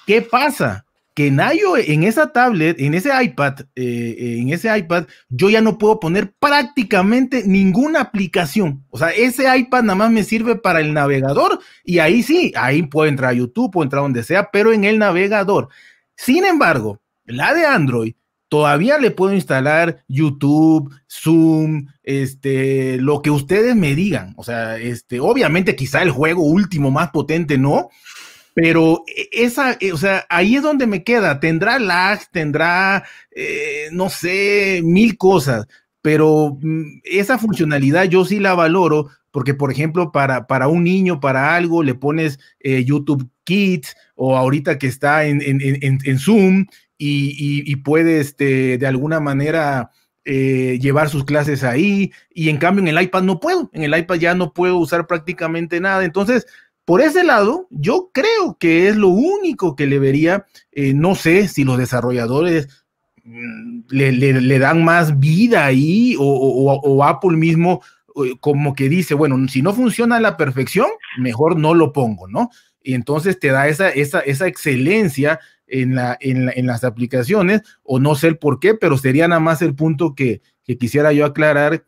¿Qué pasa? Que en en esa tablet, en ese iPad, eh, en ese iPad, yo ya no puedo poner prácticamente ninguna aplicación. O sea, ese iPad nada más me sirve para el navegador y ahí sí, ahí puedo entrar a YouTube, puedo entrar donde sea, pero en el navegador. Sin embargo, la de Android todavía le puedo instalar YouTube, Zoom, este, lo que ustedes me digan. O sea, este, obviamente quizá el juego último más potente no, pero e, esa, e, o sea, ahí es donde me queda. Tendrá lag, tendrá, eh, no sé, mil cosas, pero mm, esa funcionalidad yo sí la valoro porque, por ejemplo, para, para un niño, para algo, le pones eh, YouTube Kids o ahorita que está en, en, en, en Zoom y, puede este, de alguna manera eh, llevar sus clases ahí. Y en cambio en el iPad no puedo. En el iPad ya no puedo usar prácticamente nada. Entonces, por ese lado, yo creo que es lo único que le vería. Eh, no sé si los desarrolladores mm, le, dan más vida ahí o, Apple mismo eh, como que dice, bueno, si no funciona a la perfección, mejor no lo pongo, ¿no? Y entonces te da esa, esa, esa excelencia en, la, en, las aplicaciones, o no sé el por qué, pero sería nada más el punto que, quisiera yo aclarar,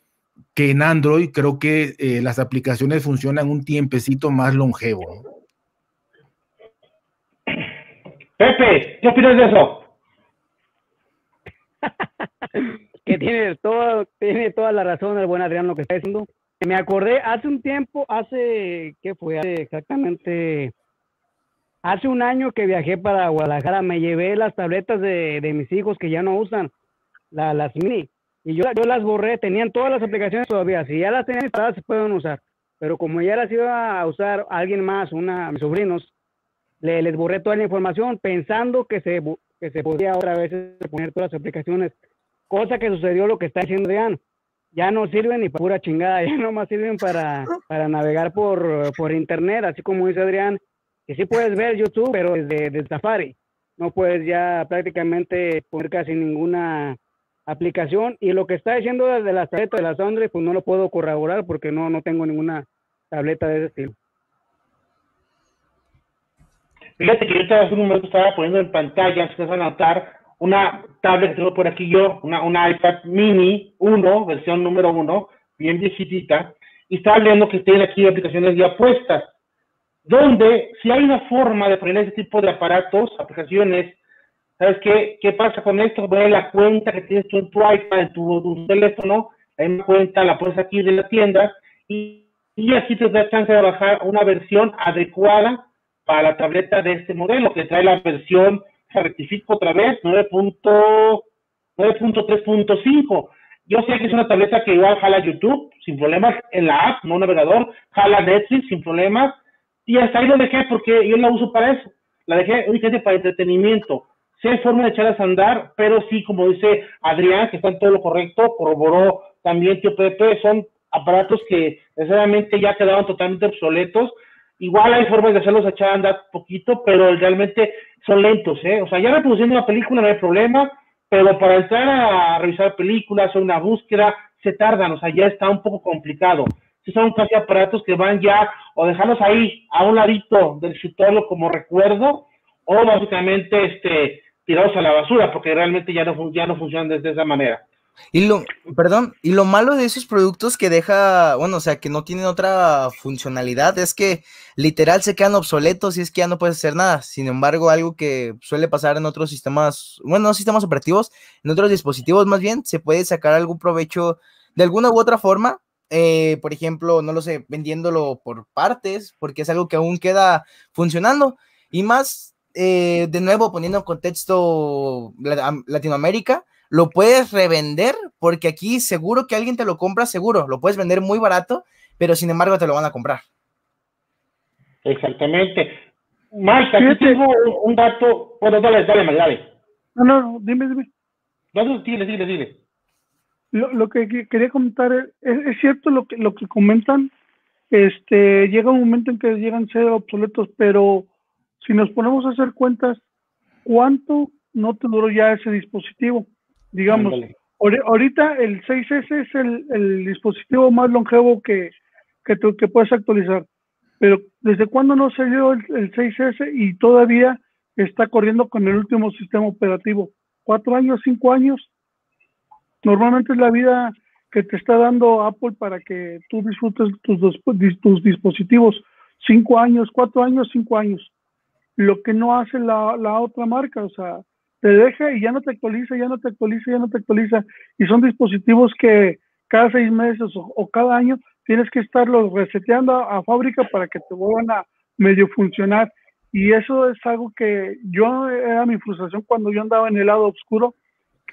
que en Android creo que eh, las aplicaciones funcionan un tiempecito más longevo. Pepe, ¿qué opinas de eso? que tiene todo, tiene toda la razón el buen Adrián lo que está diciendo. Me acordé hace un tiempo, hace, ¿qué fue? Hace exactamente Hace un año que viajé para Guadalajara, me llevé las tabletas de, mis hijos que ya no usan, las mini, y yo, las borré, tenían todas las aplicaciones todavía, si ya las tenían instaladas se pueden usar, pero como ya las iba a usar alguien más, una, mis sobrinos, le, les borré toda la información pensando que se, que se podía otra vez poner todas las aplicaciones, cosa que sucedió lo que está diciendo Adrián, ya no sirven ni para pura chingada, ya nomás sirven para, para navegar por, por internet, así como dice Adrián, que sí puedes ver YouTube, pero desde, Safari. No puedes ya prácticamente poner casi ninguna aplicación. Y lo que está diciendo desde la tableta de las Android, pues no lo puedo corroborar porque no, no tengo ninguna tableta de ese estilo. Fíjate que yo estaba hace un momento estaba poniendo en pantalla, si vas a notar, una tablet que tengo por aquí yo, una, una iPad mini 1, versión número 1, bien viejitita, y estaba viendo que tiene aquí aplicaciones ya puestas donde si hay una forma de poner ese tipo de aparatos, aplicaciones, ¿sabes qué? ¿Qué pasa con esto? Ve la cuenta que tienes tú en tu iPad, en tu, teléfono, hay una cuenta, la pones aquí de la tienda, y y aquí te da chance de bajar una versión adecuada para la tableta de este modelo, que trae la versión, se rectifico otra vez, 9.3.5. Yo sé que es una tableta que igual jala YouTube sin problemas en la app, no navegador, jala Netflix sin problemas, y hasta ahí lo dejé porque yo la uso para eso. La dejé únicamente para entretenimiento. Hay forma de echarlas a andar, pero sí, como dice Adrián, que está en todo lo correcto, corroboró también Tío Pepe, son aparatos que necesariamente ya quedaron totalmente obsoletos. Igual hay formas de hacerlos echar a andar poquito, pero realmente son lentos, ¿eh? O sea, ya reproduciendo una película no hay problema, pero para entrar a revisar películas o una búsqueda se tardan, o sea, ya está un poco complicado. Si son casi aparatos que van ya o dejarlos ahí a un ladito del escritorio como recuerdo o básicamente este tirados a la basura porque realmente ya no, ya no funcionan desde esa manera. Y lo, perdón, y lo malo de esos productos que deja, bueno, o sea, que no tienen otra funcionalidad es que literal se quedan obsoletos y es que ya no puedes hacer nada. Sin embargo, algo que suele pasar en otros sistemas, bueno, no sistemas operativos, en otros dispositivos más bien, se puede sacar algún provecho de alguna u otra forma. Eh, por ejemplo, no lo sé, vendiéndolo por partes, porque es algo que aún queda funcionando. Y más, eh, de nuevo, poniendo en contexto Latinoamérica, lo puedes revender porque aquí seguro que alguien te lo compra, seguro, lo puedes vender muy barato, pero sin embargo te lo van a comprar. Exactamente. Mike, aquí tengo un dato. Bueno, dale, dale, dale. No, no, dime, dime. No, dile, dile, dile. Lo, lo que quería comentar es, es, cierto lo que, lo que comentan. Este, llega un momento en que llegan a ser obsoletos, pero si nos ponemos a hacer cuentas, ¿cuánto no te duró ya ese dispositivo? Digamos, ahorita el 6S es el, dispositivo más longevo que, que, que puedes actualizar. Pero ¿desde cuándo no salió el, el 6S y todavía está corriendo con el último sistema operativo? ¿Cuatro años, cinco años? Normalmente es la vida que te está dando Apple para que tú disfrutes tus, tus dispositivos. Cinco años, cuatro años, cinco años. Lo que no hace la, la otra marca, o sea, te deja y ya no te actualiza, ya no te actualiza, ya no te actualiza. Y son dispositivos que cada seis meses o, cada año tienes que estarlos reseteando a, fábrica para que te vuelvan a medio funcionar. Y eso es algo que yo era mi frustración cuando yo andaba en el lado oscuro,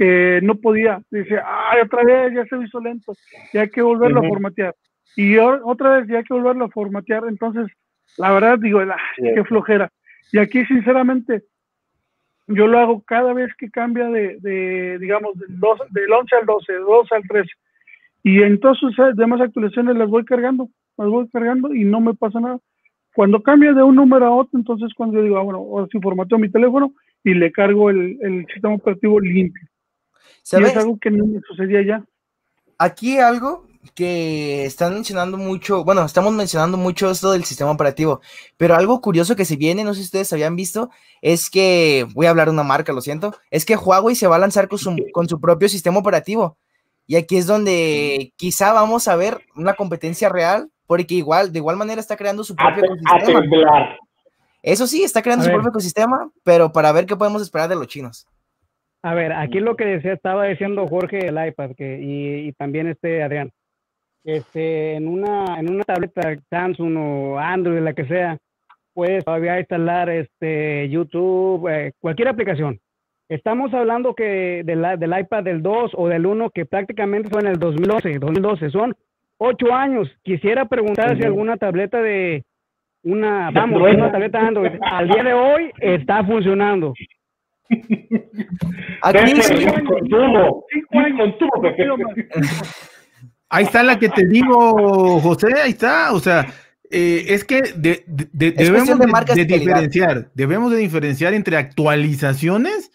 que no podía. Dice, ay, otra vez ya se hizo lento, ya hay que volverlo a formatear. Y otra vez ya hay que volverlo a formatear. Entonces, la verdad digo, ah, qué flojera. Y aquí, sinceramente, yo lo hago cada vez que cambia de, de digamos, del, 12, del 11 al 12, del 12 al 13. Y en todas sus demás actualizaciones las voy cargando, las voy cargando y no me pasa nada. Cuando cambia de un número a otro, entonces cuando yo digo, ah, bueno, ahora sí formateo mi teléfono y le cargo el, el sistema operativo limpio. Y es algo que no me sucedía ya. Aquí algo que están mencionando mucho, bueno, estamos mencionando mucho esto del sistema operativo, pero algo curioso que se viene, no sé si ustedes habían visto, es que, voy a hablar de una marca, lo siento, es que Huawei se va a lanzar con su, con su propio sistema operativo. Y aquí es donde quizá vamos a ver una competencia real, porque igual, de igual manera está creando su propio ecosistema. Eso sí, está creando su propio ecosistema, pero para ver qué podemos esperar de los chinos. A ver, aquí lo que decía, estaba diciendo Jorge el iPad que, y, y también este Adrián este, en una, en una tableta Samsung o Android, la que sea, puedes todavía instalar este YouTube, eh, cualquier aplicación. Estamos hablando que de la, del iPad del 2 o del 1 que prácticamente fue en el 2011, 2012, son ocho años. Quisiera preguntar si alguna tableta de una, vamos, una tableta Android al día de hoy está funcionando. Aquí Ahí está la que te digo, José, ahí está. O sea, eh, es que debemos de, diferenciar, debemos de diferenciar entre actualizaciones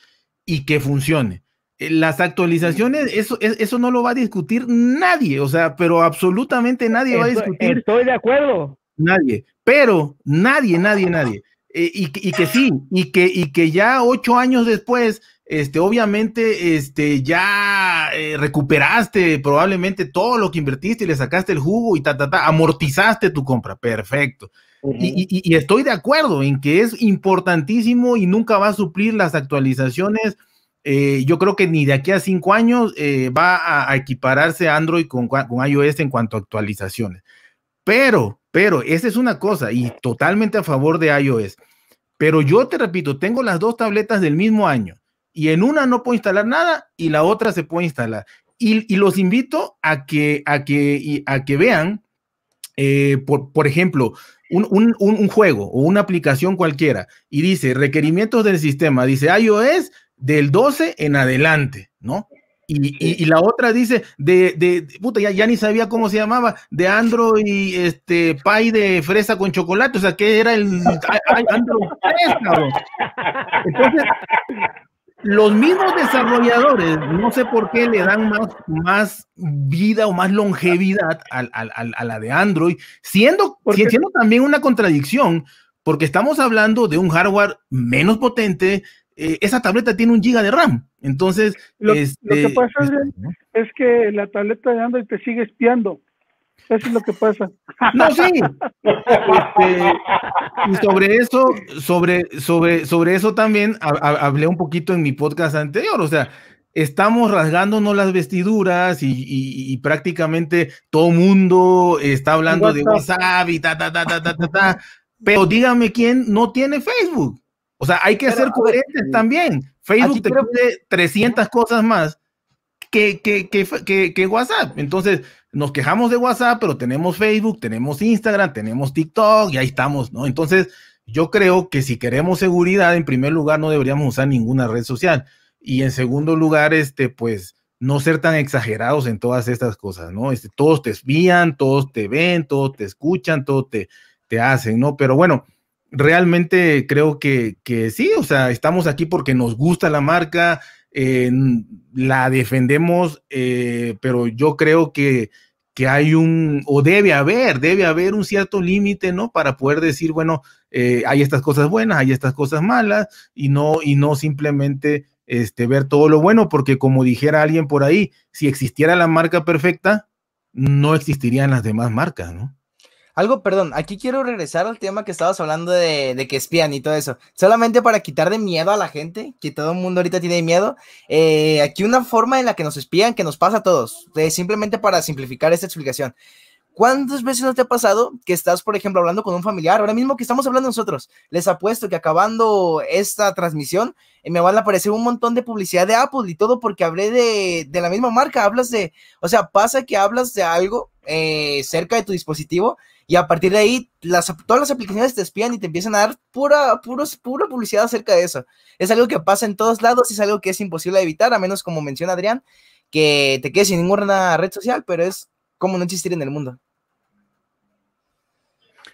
y que funcione. Eh, las actualizaciones, eso, eso no lo va a discutir nadie, o sea, pero absolutamente nadie va a discutir. Estoy de acuerdo. Nadie, pero nadie, nadie, nadie. Eh, y, y, que sí, y que, y que ya ocho años después este, obviamente, este, ya eh, recuperaste probablemente todo lo que invertiste y le sacaste el jugo y ta, ta, ta, amortizaste tu compra, perfecto. y, estoy de acuerdo en que es importantísimo y nunca va a suplir las actualizaciones. Eh, yo creo que ni de aquí a cinco años va a, equipararse Android con, con iOS en cuanto a actualizaciones. Pero, pero, esa es una cosa y totalmente a favor de iOS. Pero yo te repito, tengo las dos tabletas del mismo año y en una no puedo instalar nada y la otra se puede instalar. Y, los invito a que, a que, a que vean, eh, por, por, ejemplo, un, un, un, juego o una aplicación cualquiera y dice requerimientos del sistema, dice iOS del 12 en adelante, ¿no? Y, la otra dice de, de, puta, ya, ya, ni sabía cómo se llamaba, de Android, este, pie de fresa con chocolate, o sea, que era el Android Entonces, los mismos desarrolladores, no sé por qué le dan más, más vida o más longevidad a, a la de Android, siendo, siendo también una contradicción, porque estamos hablando de un hardware menos potente, eh, esa tableta tiene un giga de RAM. Entonces, lo, que este, pasa es, que la tableta de Android te sigue espiando. Eso es lo que pasa. No, sí. Este, y sobre eso, sobre, sobre, sobre eso también hablé un poquito en mi podcast anterior. O sea, estamos rasgándonos las vestiduras y, prácticamente todo mundo está hablando de WhatsApp y ta, ta, ta, ta, ta, ta, ta. Pero dígame quién no tiene Facebook. O sea, hay que ser coherentes también. Facebook te pide 300 cosas más que, que, que, que, WhatsApp. Entonces, nos quejamos de WhatsApp, pero tenemos Facebook, tenemos Instagram, tenemos TikTok y ahí estamos, ¿no? Entonces, yo creo que si queremos seguridad, en primer lugar, no deberíamos usar ninguna red social. Y en segundo lugar, este, pues, no ser tan exagerados en todas estas cosas, ¿no? Este, todos te espían, todos te ven, todos te escuchan, todos te, te hacen, ¿no? Pero bueno, realmente creo que, sí, o sea, estamos aquí porque nos gusta la marca, eh, la defendemos, eh, pero yo creo que, que, hay un, o debe haber, debe haber un cierto límite, ¿no? Para poder decir, bueno, eh, hay estas cosas buenas, hay estas cosas malas, y no, y no simplemente este, ver todo lo bueno, porque como dijera alguien por ahí, si existiera la marca perfecta, no existirían las demás marcas, ¿no? Algo, perdón, aquí quiero regresar al tema que estabas hablando de, que espían y todo eso. Solamente para quitar de miedo a la gente, que todo el mundo ahorita tiene miedo. Eh, aquí una forma en la que nos espían, que nos pasa a todos. simplemente para simplificar esta explicación. ¿Cuántas veces no te ha pasado que estás, por ejemplo, hablando con un familiar? Ahora mismo que estamos hablando nosotros, les apuesto que acabando esta transmisión eh, me van a aparecer un montón de publicidad de Apple y todo porque hablé de, de la misma marca. Hablas de, o sea, pasa que hablas de algo eh, cerca de tu dispositivo y a partir de ahí las, todas las aplicaciones te espían y te empiezan a dar pura, puros, pura publicidad acerca de eso. Es algo que pasa en todos lados, es algo que es imposible de evitar, a menos como menciona Adrián, que te quedes sin ninguna red social, pero es como no existir en el mundo.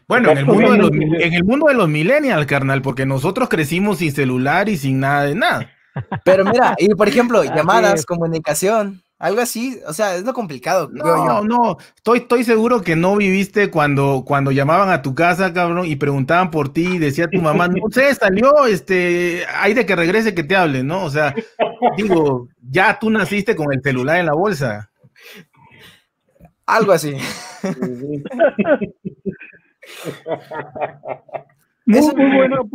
Bueno, en el, mundo de los, en el mundo de los millennials, carnal, porque nosotros crecimos sin celular y sin nada de nada. Pero mira, y por ejemplo, llamadas, comunicación. Algo así, o sea, es lo complicado. No, no, estoy, estoy seguro que no viviste cuando, cuando llamaban a tu casa, cabrón, y preguntaban por ti y decía tu mamá, no sé, salió, este, hay de que regrese que te hable, ¿no? O sea, digo, ya tú naciste con el celular en la bolsa. Algo así. muy, muy bueno,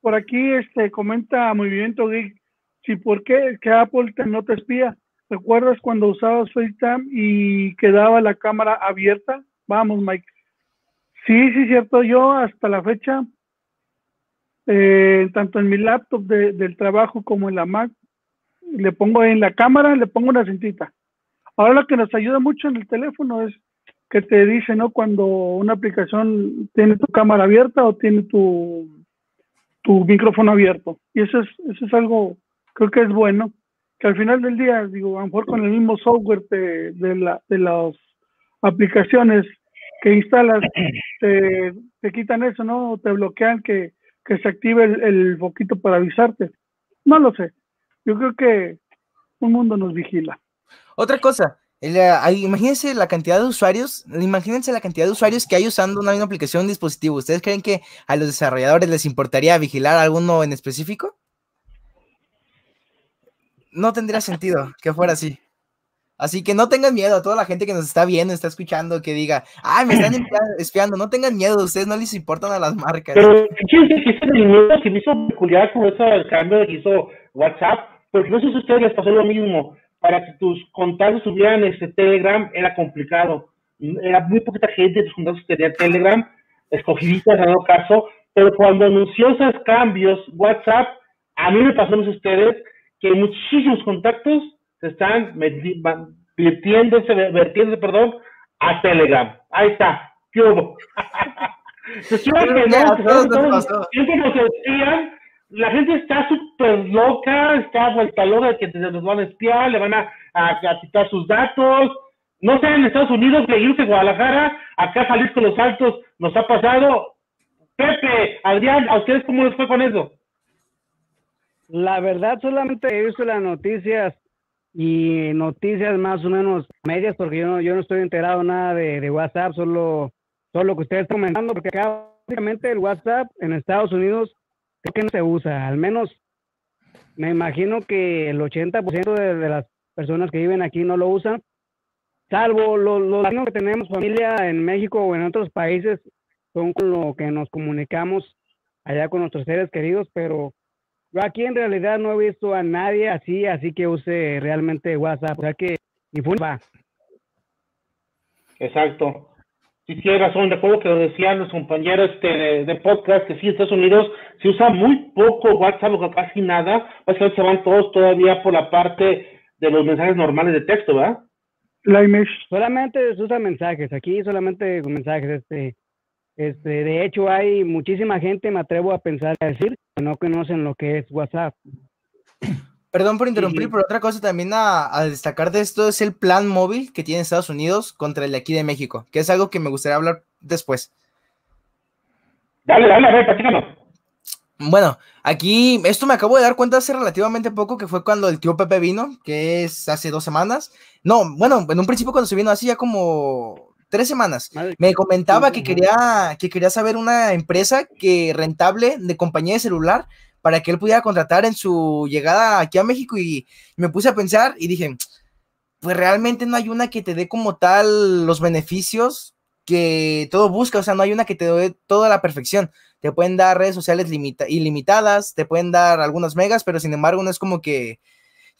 por aquí, este, comenta Movimiento Geek, si por qué que Apple no te espía ¿Recuerdas cuando usabas FaceTime y quedaba la cámara abierta? Vamos, Mike. Sí, sí, cierto. Yo hasta la fecha, eh, tanto en mi laptop del trabajo como en la Mac, le pongo en la cámara, le pongo una cintita. Ahora lo que nos ayuda mucho en el teléfono es que te dice, ¿no? Cuando una aplicación tiene tu cámara abierta o tiene tu, tu micrófono abierto. Y eso es, eso es algo, creo que es bueno que al final del día, digo, a lo mejor con el mismo software de, de, la, de las aplicaciones que instalas, te, te, quitan eso, ¿no? Te bloquean que, que se active el, el foquito para avisarte. No lo sé. Yo creo que un mundo nos vigila. Otra cosa, imagínense la cantidad de usuarios, imagínense la cantidad de usuarios que hay usando una misma aplicación, un dispositivo. ¿Ustedes creen que a los desarrolladores les importaría vigilar alguno en específico? No tendría sentido que fuera así. Así que no tengan miedo a toda la gente que nos está viendo, está escuchando, que diga, ay, me están espiando, no tengan miedo, ustedes no les importan a las marcas. Pero fíjense que ese dinero que me hizo peculiar con ese cambio que hizo WhatsApp, porque no sé si ustedes les pasó lo mismo, para que tus contactos subieran este Telegram era complicado. era muy poquita gente sus contactos que tenía Telegram, escogiditas en dado caso, pero cuando anunció esos cambios WhatsApp, a mí me pasó, a ustedes, que muchísimos contactos se están vertiéndose, vertiéndose, perdón, a Telegram. Ahí está. ¿Qué hubo? la gente está súper loca, está vuelta loca que nos van a espiar, le van a, a, quitar sus datos. No sé, en Estados Unidos, irse Guadalajara, acá con Los Altos, nos ha pasado. Pepe, Adrián, ¿a ustedes cómo les fue con eso? La verdad, solamente he visto las noticias y noticias más o menos medias, porque yo no, yo no estoy enterado nada de, de WhatsApp, solo, solo lo que ustedes están comentando, porque acá básicamente el WhatsApp en Estados Unidos creo que no se usa, al menos me imagino que el 80% de, de las personas que viven aquí no lo usan, salvo los, los que tenemos familia en México o en otros países, son con lo que nos comunicamos allá con nuestros seres queridos, pero yo aquí en realidad no he visto a nadie así, así que use realmente WhatsApp, o sea que ni va. Exacto. Sí, tiene razón, recuerdo que lo decían los compañeros este, de, podcast, que sí, en Estados Unidos se usa muy poco WhatsApp, o casi nada, básicamente se van todos todavía por la parte de los mensajes normales de texto, ¿verdad? La image. Solamente se usan mensajes, aquí solamente mensajes, este, este, de hecho hay muchísima gente, me atrevo a pensar, a decir, no conocen lo que es WhatsApp. Perdón por interrumpir, pero otra cosa también a, destacar de esto es el plan móvil que tiene Estados Unidos contra el de aquí de México, que es algo que me gustaría hablar después. Dale, dale, a Bueno, aquí esto me acabo de dar cuenta hace relativamente poco, que fue cuando el tío Pepe vino, que es hace dos semanas. No, bueno, en un principio cuando se vino, así ya como tres semanas. Me comentaba que quería, que quería saber una empresa que rentable de compañía de celular para que él pudiera contratar en su llegada aquí a México y me puse a pensar y dije, pues realmente no hay una que te dé como tal los beneficios que todo busca, o sea, no hay una que te dé toda la perfección. Te pueden dar redes sociales ilimitadas, te pueden dar algunas megas, pero sin embargo no es como que...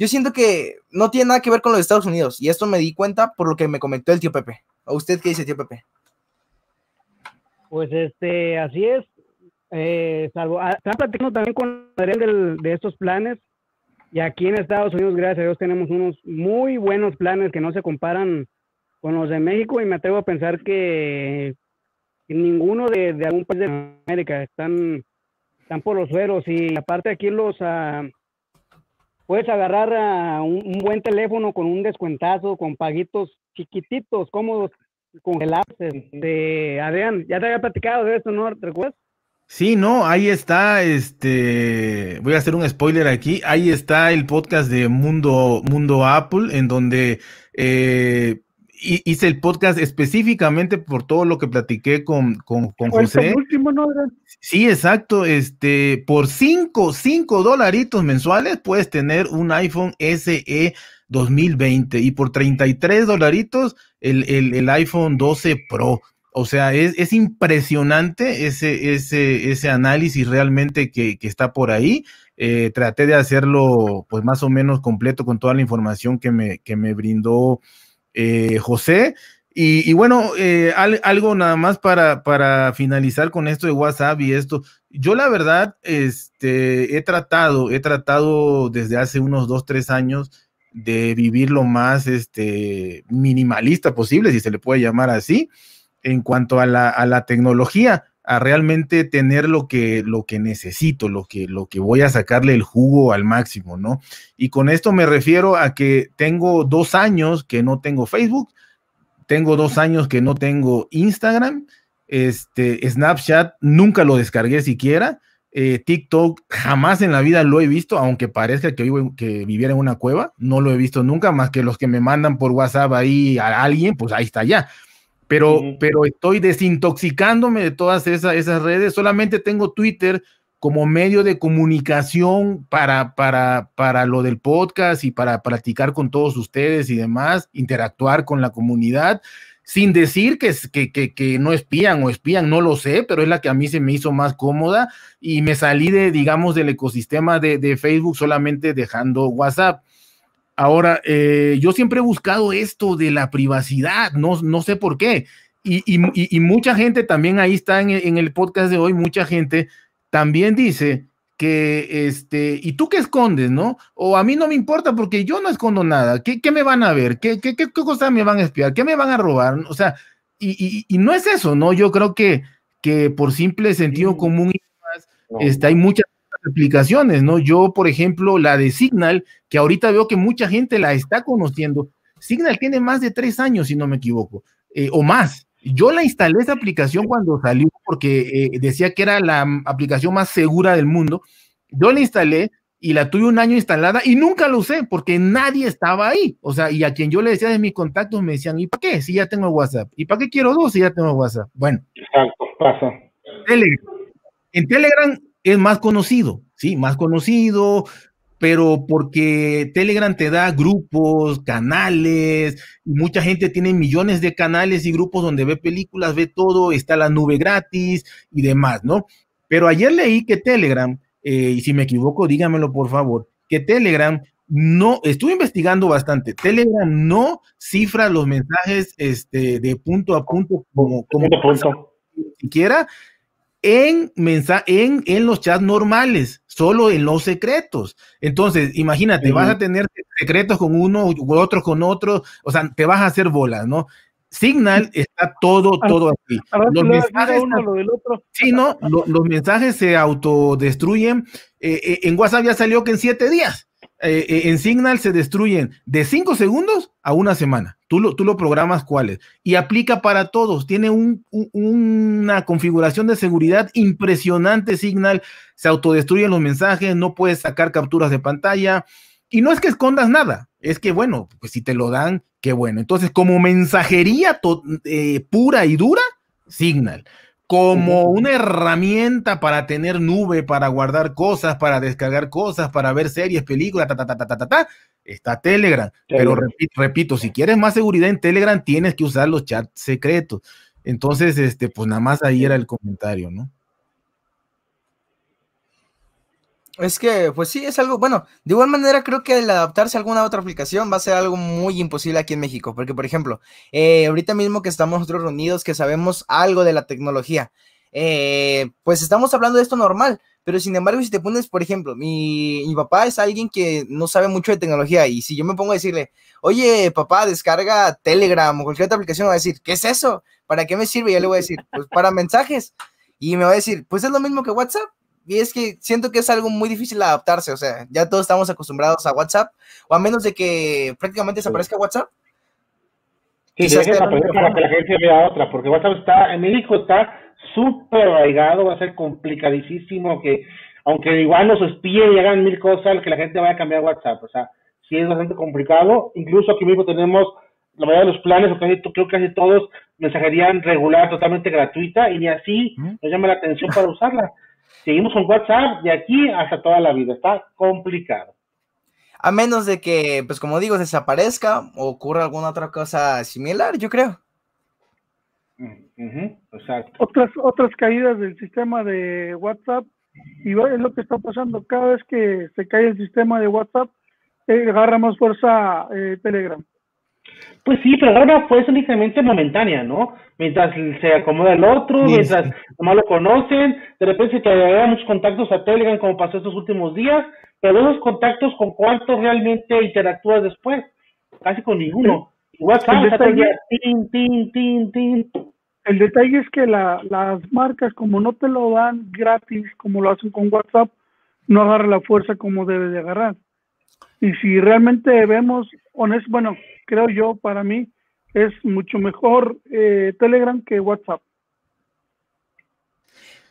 Yo siento que no tiene nada que ver con los Estados Unidos y esto me di cuenta por lo que me comentó el tío Pepe. ¿A usted qué dice, tío Pepe? Pues este, así es. Eh, salvo, ah, están platicando también con Adrián de estos planes. Y aquí en Estados Unidos, gracias a Dios, tenemos unos muy buenos planes que no se comparan con los de México. Y me atrevo a pensar que ninguno de, algún país de América están, están por los suelos. Y aparte, aquí los. Uh, puedes agarrar un, buen teléfono con un descuentazo, con paguitos chiquititos, cómodos, congelados. De Adrián, ya te había platicado de eso, ¿no? ¿Recuerdas? Sí, no, ahí está, este, voy a hacer un spoiler aquí, ahí está el podcast de Mundo, Mundo Apple, en donde eh, hice el podcast específicamente por todo lo que platiqué con, con, con José. último, ¿no? Sí, exacto. Este, por 5, 5 dolaritos mensuales puedes tener un iPhone SE 2020 y por 33 dolaritos el, el, el iPhone 12 Pro. O sea, es, es impresionante ese, ese, ese análisis realmente que, que está por ahí. Eh, traté de hacerlo pues más o menos completo con toda la información que me, que me brindó eh, José. Y, bueno, eh, algo nada más para, para finalizar con esto de WhatsApp y esto. Yo la verdad, este, he tratado, he tratado desde hace unos dos, tres años de vivir lo más este, minimalista posible, si se le puede llamar así, en cuanto a la, a la tecnología, a realmente tener lo que, lo que necesito, lo que, lo que voy a sacarle el jugo al máximo, ¿no? Y con esto me refiero a que tengo dos años que no tengo Facebook, tengo dos años que no tengo Instagram, este, Snapchat nunca lo descargué siquiera, eh, TikTok jamás en la vida lo he visto, aunque parezca que, vivo, que viviera en una cueva, no lo he visto nunca, más que los que me mandan por WhatsApp ahí a alguien, pues ahí está ya. Pero, pero estoy desintoxicándome de todas esas, esas redes, solamente tengo Twitter como medio de comunicación para, para, para lo del podcast y para practicar con todos ustedes y demás, interactuar con la comunidad, sin decir que, que, que, no espían o espían, no lo sé, pero es la que a mí se me hizo más cómoda y me salí de, digamos, del ecosistema de, de Facebook solamente dejando WhatsApp. Ahora, eh, yo siempre he buscado esto de la privacidad, no, no sé por qué. Y, y, mucha gente también ahí está en, en, el podcast de hoy, mucha gente también dice que, este, ¿y tú qué escondes, no? O a mí no me importa porque yo no escondo nada. ¿Qué, qué me van a ver? ¿Qué, qué, qué cosas me van a espiar? ¿Qué me van a robar? O sea, y, y no es eso, ¿no? Yo creo que, que por simple sentido común este, hay muchas aplicaciones, ¿no? Yo, por ejemplo, la de Signal, que ahorita veo que mucha gente la está conociendo. Signal tiene más de tres años, si no me equivoco, eh, o más. Yo la instalé esa aplicación cuando salió porque eh, decía que era la aplicación más segura del mundo. Yo la instalé y la tuve un año instalada y nunca lo usé porque nadie estaba ahí. O sea, y a quien yo le decía de mis contactos me decían, ¿y para qué? Si ya tengo WhatsApp. ¿Y para qué quiero dos si ya tengo WhatsApp? Bueno. Exacto, pasa. En Telegram es más conocido, sí, más conocido, pero porque Telegram te da grupos, canales, mucha gente tiene millones de canales y grupos donde ve películas, ve todo, está la nube gratis y demás, ¿no? Pero ayer leí que Telegram, eh, y si me equivoco, dígamelo por favor, que Telegram no, estuve investigando bastante, Telegram no cifra los mensajes este, de punto a punto como, como punto. siquiera en, en, en los chats normales, solo en los secretos. Entonces, imagínate, vas a tener secretos con uno u otro con otro, o sea, te vas a hacer bolas, ¿no? Signal está todo, todo aquí. Los mensajes, Sí, no, los mensajes se autodestruyen. Eh, eh, en WhatsApp ya salió que en siete días. Eh, eh, en Signal se destruyen de 5 segundos a una semana. Tú lo, tú lo programas cuáles. Y aplica para todos. Tiene una configuración de seguridad impresionante. Signal se autodestruyen los mensajes, no puedes sacar capturas de pantalla. Y no es que escondas nada, es que bueno, pues si te lo dan, qué bueno. Entonces, como mensajería eh, pura y dura, Signal como una herramienta para tener nube, para guardar cosas, para descargar cosas, para ver series, películas, ta, ta, ta, ta, ta, ta, está Telegram. Pero repito, repito, si quieres más seguridad en Telegram, tienes que usar los chats secretos. Entonces, este, pues nada más ahí era el comentario, ¿no? Es que, pues sí, es algo, bueno, de igual manera creo que el adaptarse a alguna otra aplicación va a ser algo muy imposible aquí en México, porque por ejemplo, eh, ahorita mismo que estamos nosotros reunidos, que sabemos algo de la tecnología, eh, pues estamos hablando de esto normal, pero sin embargo, si te pones, por ejemplo, mi, mi, papá es alguien que no sabe mucho de tecnología y si yo me pongo a decirle, oye, papá, descarga Telegram o cualquier otra aplicación, va a decir, ¿qué es eso? ¿Para qué me sirve? Y yo le voy a decir, pues para mensajes. Y me va a decir, pues es lo mismo que WhatsApp. Y es que siento que es algo muy difícil adaptarse, o sea, ya todos estamos acostumbrados a WhatsApp, o a menos de que prácticamente desaparezca WhatsApp. Sí, desaparecer para que la gente vea otra, porque WhatsApp está, en México está súper arraigado, va a ser complicadísimo que, aunque igual nos espíen y hagan mil cosas, que la gente vaya a cambiar WhatsApp, o sea, sí es bastante complicado, incluso aquí mismo tenemos la mayoría de los planes, o casi, creo que casi todos, mensajería regular, totalmente gratuita, y ni así nos llama la atención para usarla. Seguimos con WhatsApp de aquí hasta toda la vida. Está complicado. A menos de que, pues como digo, desaparezca o ocurra alguna otra cosa similar, yo creo. exacto. Otras, otras caídas del sistema de WhatsApp, y es lo que está pasando. Cada vez que se cae el sistema de WhatsApp, eh, agarra más fuerza eh, Telegram. Pues sí, pero ahora fue únicamente momentánea, ¿no? Mientras se acomoda el otro, mientras nomás lo conocen, de repente te agregan muchos contactos a Telegram como pasó estos últimos días, pero esos contactos con cuántos realmente interactúas después, casi con ninguno. WhatsApp, el detalle, El detalle es que la, las marcas, como no te lo dan gratis, como lo hacen con WhatsApp, no agarra la fuerza como debe de agarrar. Y si realmente vemos, honesto, bueno, creo yo, para mí, es mucho mejor eh, Telegram que WhatsApp.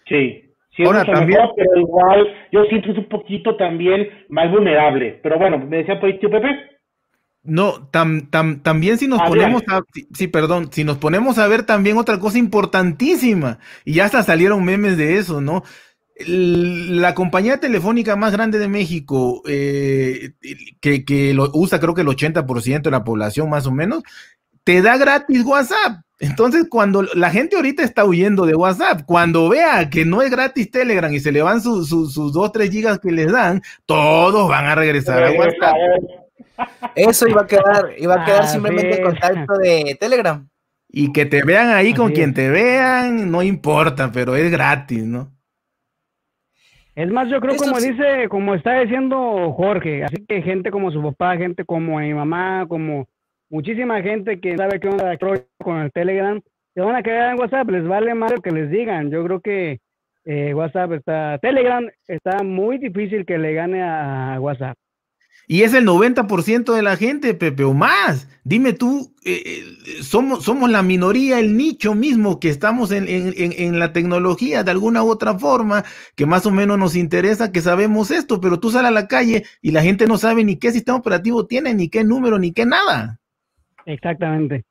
Sí, sí, Ahora, también, pero igual yo siento que es un poquito también más vulnerable. Pero bueno, me decía por ahí, tío Pepe. No, tam, tam, también si nos ponemos a, sí, perdón, si nos ponemos a ver también otra cosa importantísima, y ya hasta salieron memes de eso, ¿no? La compañía telefónica más grande de México, eh, que, lo usa creo que el 80% de la población más o menos, te da gratis WhatsApp. Entonces, cuando la gente ahorita está huyendo de WhatsApp, cuando vea que no es gratis Telegram y se le van sus 2, 3 gigas que les dan, todos van a regresar a WhatsApp. Eso iba a quedar, iba a quedar simplemente el contacto de Telegram. Y que te vean ahí con quien te vean, no importa, pero es gratis, ¿no? Es más, yo creo como dice, como está diciendo Jorge, así que gente como su papá, gente como mi mamá, como muchísima gente que sabe qué onda con el Telegram, se van a quedar en WhatsApp, les vale más lo que les digan. Yo creo que eh, WhatsApp está, Telegram está muy difícil que le gane a WhatsApp. Y es el 90% de la gente, Pepe, o más. Dime tú, eh, eh, somos, somos la minoría, el nicho mismo que estamos en, en, la tecnología de alguna u otra forma, que más o menos nos interesa, que sabemos esto, pero tú sales a la calle y la gente no sabe ni qué sistema operativo tiene, ni qué número, ni qué nada. Exactamente.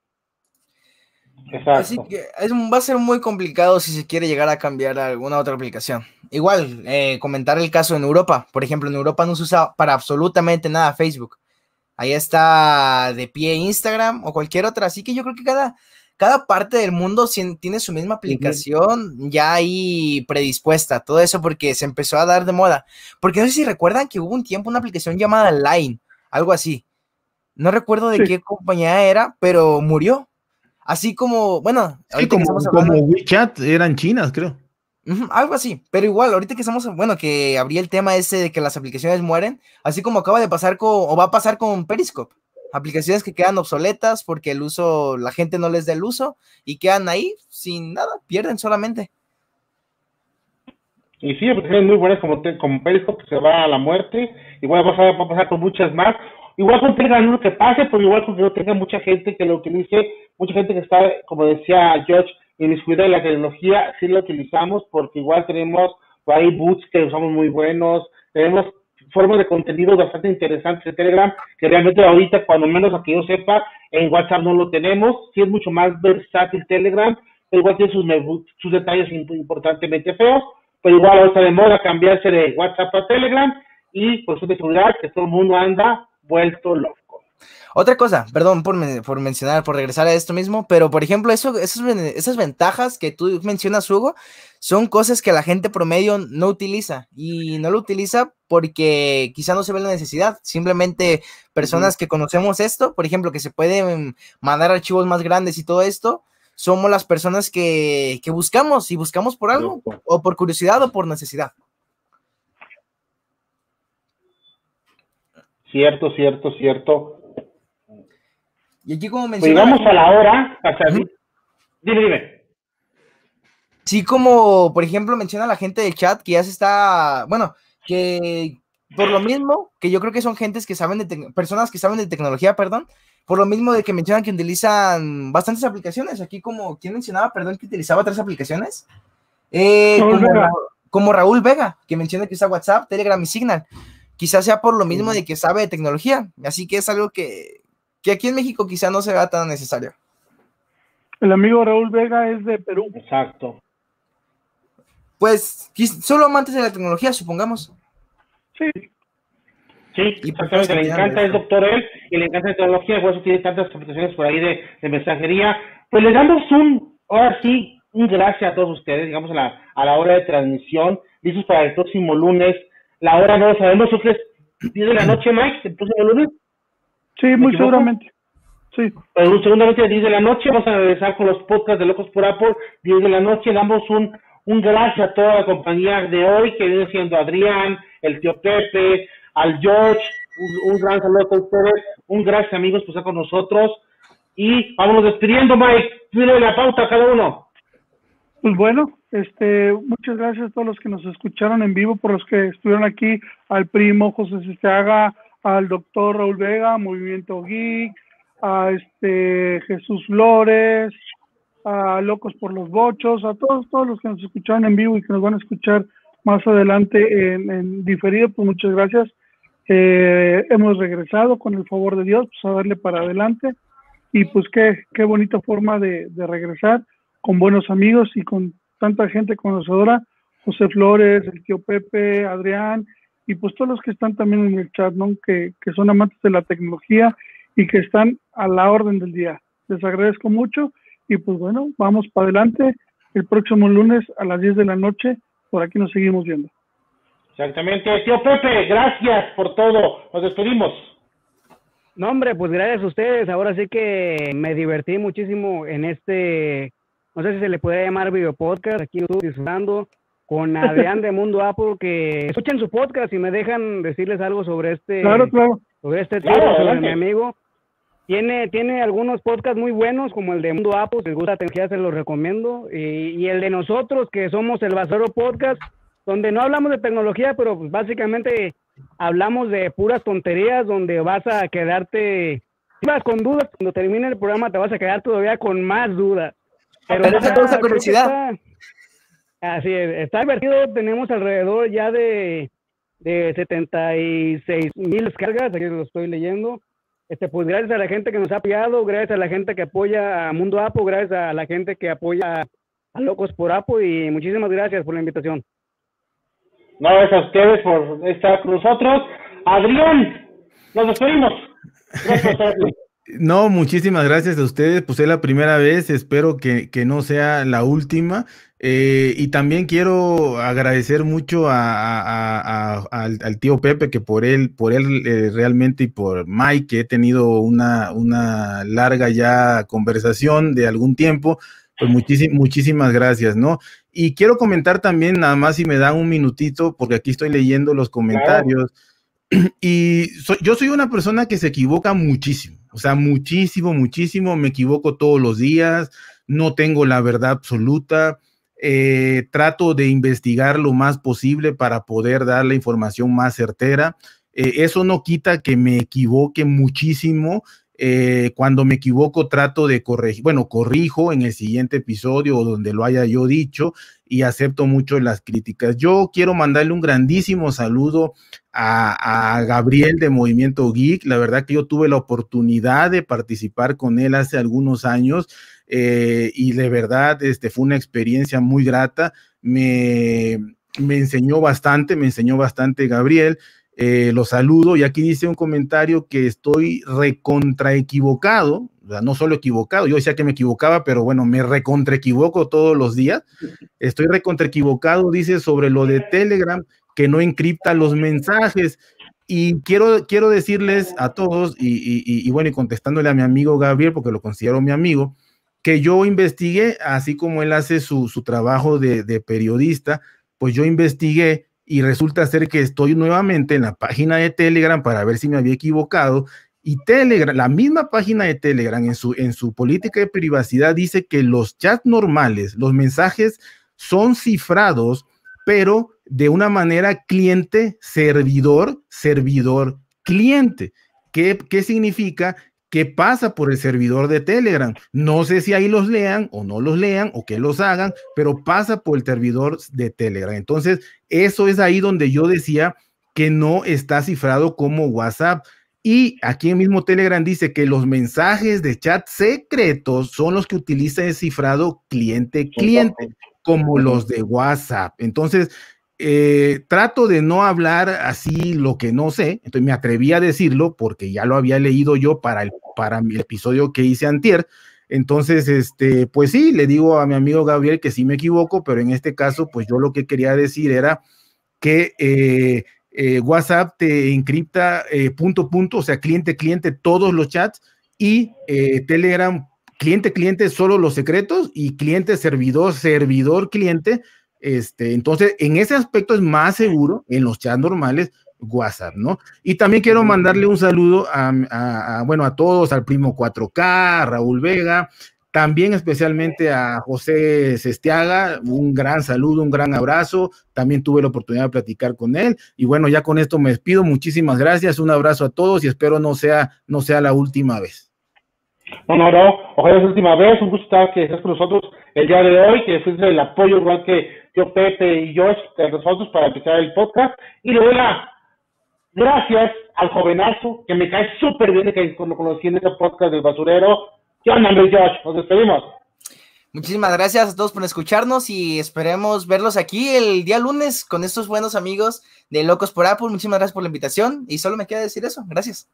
Así que va a ser muy complicado si se quiere llegar a cambiar alguna otra aplicación. Igual, eh, comentar el caso en Europa. Por ejemplo, en Europa no se usa para absolutamente nada Facebook. Ahí está de pie Instagram o cualquier otra. Así que yo creo que cada, cada parte del mundo tiene su misma aplicación ya ahí predispuesta. Todo eso porque se empezó a dar de moda. Porque no sé si recuerdan que hubo un tiempo una aplicación llamada Line, algo así. No recuerdo de qué compañía era, pero murió Así como, bueno, como, WeChat eran chinas, creo. algo así, pero igual, ahorita que estamos, bueno, que abrí el tema ese de que las aplicaciones mueren, así como acaba de pasar con, o va a pasar con Periscope. Aplicaciones que quedan obsoletas porque el uso, la gente no les da el uso y quedan ahí sin nada, pierden solamente. Y sí, aplicaciones muy buenas como, como Periscope que se va a la muerte, igual va a pasar, va a pasar con muchas más. Igual con Telegram lo que pase, pero igual con que no tenga mucha gente que lo utilice, mucha gente que está, como decía George, inmiscuida en la tecnología, sí lo utilizamos porque igual tenemos hay boots que usamos muy buenos, tenemos formas de contenido bastante interesantes en Telegram, que realmente ahorita, cuando menos a que yo sepa, en WhatsApp no lo tenemos, sí es mucho más versátil Telegram, pero igual tiene sus, sus detalles importantemente feos, pero igual ahora está de moda cambiarse de WhatsApp a Telegram, y por su de seguridad que todo el mundo anda vuelto loco. Otra cosa, perdón por, por, mencionar, por regresar a esto mismo, pero por ejemplo, eso, esas, esas ventajas que tú mencionas, Hugo, son cosas que la gente promedio no utiliza y no lo utiliza porque quizá no se ve la necesidad. Simplemente personas que conocemos esto, por ejemplo, que se pueden mandar archivos más grandes y todo esto, somos las personas que, que buscamos y buscamos por algo, o por curiosidad o por necesidad. Cierto, cierto, cierto. Y aquí como pues Llegamos a la hora, Dime, dime. Sí, como por ejemplo menciona la gente del chat que ya se está, bueno, que por lo mismo, que yo creo que son gentes que saben de, personas que saben de tecnología, perdón, por lo mismo de que mencionan que utilizan bastantes aplicaciones. Aquí como, ¿quién mencionaba, perdón, que utilizaba tres aplicaciones? Eh, como, como, Raúl Vega, que menciona que usa WhatsApp, Telegram y Signal quizás sea por lo mismo de que sabe de tecnología. Así que es algo que, aquí en México quizá no se vea tan necesario. El amigo Raúl Vega es de Perú. Exacto. Pues solo amantes de la tecnología, supongamos. Sí. Sí, exactamente, le encanta, el doctor él, y le encanta la tecnología, por eso tiene tantas aplicaciones por ahí de, mensajería. Pues le damos un, ahora sí, un gracias a todos ustedes, digamos, a la, a la hora de transmisión, listos para el próximo lunes la hora no lo sabemos, ¿tú 10 de la noche, Mike, el próximo lunes? Sí, muy seguramente. Sí. Pero seguramente a 10 de la noche vamos a regresar con los podcasts de Locos por Apple, 10 de la noche, damos un, un gracias a toda la compañía de hoy, que viene siendo Adrián, el tío Pepe, al George, un, gran saludo a ustedes, un gracias amigos por estar con nosotros, y vámonos despidiendo, Mike, Dile la pauta a cada uno. Pues bueno, este, muchas gracias a todos los que nos escucharon en vivo, por los que estuvieron aquí, al primo José Sistaga, al doctor Raúl Vega, Movimiento Geek, a este Jesús Flores, a Locos por los Bochos, a todos, todos los que nos escucharon en vivo y que nos van a escuchar más adelante en, diferido, pues muchas gracias. Eh, hemos regresado con el favor de Dios, pues a darle para adelante y pues qué, qué bonita forma de, de regresar con buenos amigos y con tanta gente conocedora, José Flores, el tío Pepe, Adrián, y pues todos los que están también en el chat, ¿no? Que, que son amantes de la tecnología y que están a la orden del día. Les agradezco mucho y pues bueno, vamos para adelante. El próximo lunes a las 10 de la noche, por aquí nos seguimos viendo. Exactamente. Tío Pepe, gracias por todo. Nos despedimos. No, hombre, pues gracias a ustedes. Ahora sí que me divertí muchísimo en este, no sé si se le puede llamar video podcast, aquí estoy disfrutando con Adrián de Mundo Apple, que escuchen su podcast y me dejan decirles algo sobre este, claro, claro. sobre este tema, sobre mi amigo. Tiene, tiene algunos podcasts muy buenos, como el de Mundo Apple, si les gusta tecnología, se los recomiendo. Y, y, el de nosotros, que somos el Basoro Podcast, donde no hablamos de tecnología, pero pues básicamente hablamos de puras tonterías, donde vas a quedarte, si vas con dudas, cuando termine el programa te vas a quedar todavía con más dudas. Pero, pero esa esa curiosidad. Así es, está divertido, tenemos alrededor ya de, de 76 mil descargas, aquí lo estoy leyendo. Este, pues gracias a la gente que nos ha apoyado, gracias a la gente que apoya a Mundo Apo, gracias a la gente que apoya a Locos por Apo y muchísimas gracias por la invitación. No, gracias a ustedes por estar con nosotros. Adrián, nos despedimos. Gracias, No, muchísimas gracias a ustedes. Pues es la primera vez, espero que, que no sea la última. Eh, y también quiero agradecer mucho a, a, a, al, tío Pepe, que por él, por él eh, realmente y por Mike, que he tenido una, una larga ya conversación de algún tiempo, pues muchísimas gracias, ¿no? Y quiero comentar también, nada más si me dan un minutito, porque aquí estoy leyendo los comentarios. Y yo soy una persona que se equivoca muchísimo, o sea, muchísimo, muchísimo, me equivoco todos los días, no tengo la verdad absoluta, eh, trato de investigar lo más posible para poder dar la información más certera. Eh, eso no quita que me equivoque muchísimo. Eh, cuando me equivoco trato de corregir, bueno, corrijo en el siguiente episodio o donde lo haya yo dicho y acepto mucho las críticas. Yo quiero mandarle un grandísimo saludo a, Gabriel de Movimiento Geek. La verdad que yo tuve la oportunidad de participar con él hace algunos años eh, y de verdad este, fue una experiencia muy grata. Me, me enseñó bastante, me enseñó bastante Gabriel. Eh, lo saludo y aquí dice un comentario que estoy recontra equivocado, no solo equivocado, yo decía que me equivocaba, pero bueno, me recontra equivoco todos los días. Estoy recontra equivocado, dice sobre lo de Telegram, que no encripta los mensajes. Y quiero, quiero decirles a todos, y, y, y bueno, y contestándole a mi amigo Gabriel, porque lo considero mi amigo, que yo investigué, así como él hace su, su trabajo de, de, periodista, pues yo investigué y resulta ser que estoy nuevamente en la página de Telegram para ver si me había equivocado. Y Telegram, la misma página de Telegram en su, en su política de privacidad dice que los chats normales, los mensajes son cifrados, pero de una manera cliente, servidor, servidor, cliente. ¿Qué, qué significa? Que pasa por el servidor de Telegram. No sé si ahí los lean o no los lean o que los hagan, pero pasa por el servidor de Telegram. Entonces, eso es ahí donde yo decía que no está cifrado como WhatsApp. Y aquí en mismo Telegram dice que los mensajes de chat secretos son los que utiliza el cifrado cliente-cliente, como los de WhatsApp. Entonces, eh, trato de no hablar así lo que no sé, entonces me atreví a decirlo porque ya lo había leído yo para el, para episodio que hice antier. Entonces, este, pues sí, le digo a mi amigo Gabriel que sí me equivoco, pero en este caso, pues yo lo que quería decir era que eh, eh, WhatsApp te encripta punto punto, o sea, cliente cliente todos los chats y Telegram cliente cliente solo los secretos y cliente servidor servidor cliente este, entonces, en ese aspecto es más seguro en los chats normales WhatsApp, ¿no? Y también quiero mandarle un saludo a, bueno, a todos, al primo 4K, Raúl Vega, también especialmente a José Sestiaga, un gran saludo, un gran abrazo. También tuve la oportunidad de platicar con él. Y bueno, ya con esto me despido. Muchísimas gracias, un abrazo a todos y espero no sea, no sea la última vez. No, no, no, ojalá es la última vez, un gusto estar que estés con nosotros el día de hoy, que después del apoyo igual que yo, Pepe y yo, nosotros para empezar el podcast. Y le doy gracias al jovenazo, que me cae súper bien, que cuando conocí en ese podcast del basurero. ¿Qué onda, Josh? Nos despedimos. Muchísimas gracias a todos por escucharnos y esperemos verlos aquí el día lunes con estos buenos amigos de Locos por Apple. Muchísimas gracias por la invitación y solo me queda decir eso. Gracias.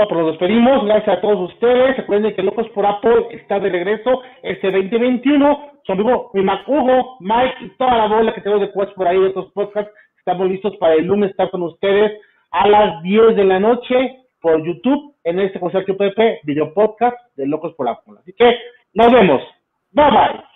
Bueno, pues nos despedimos. Gracias a todos ustedes. Recuerden que Locos por Apple está de regreso este 2021. Son vivo mi Hugo, Mike y toda la bola que tengo de pues por ahí de estos podcasts. Estamos listos para el lunes estar con ustedes a las 10 de la noche por YouTube en este concepto PP video podcast de Locos por la Así que nos vemos. Bye bye.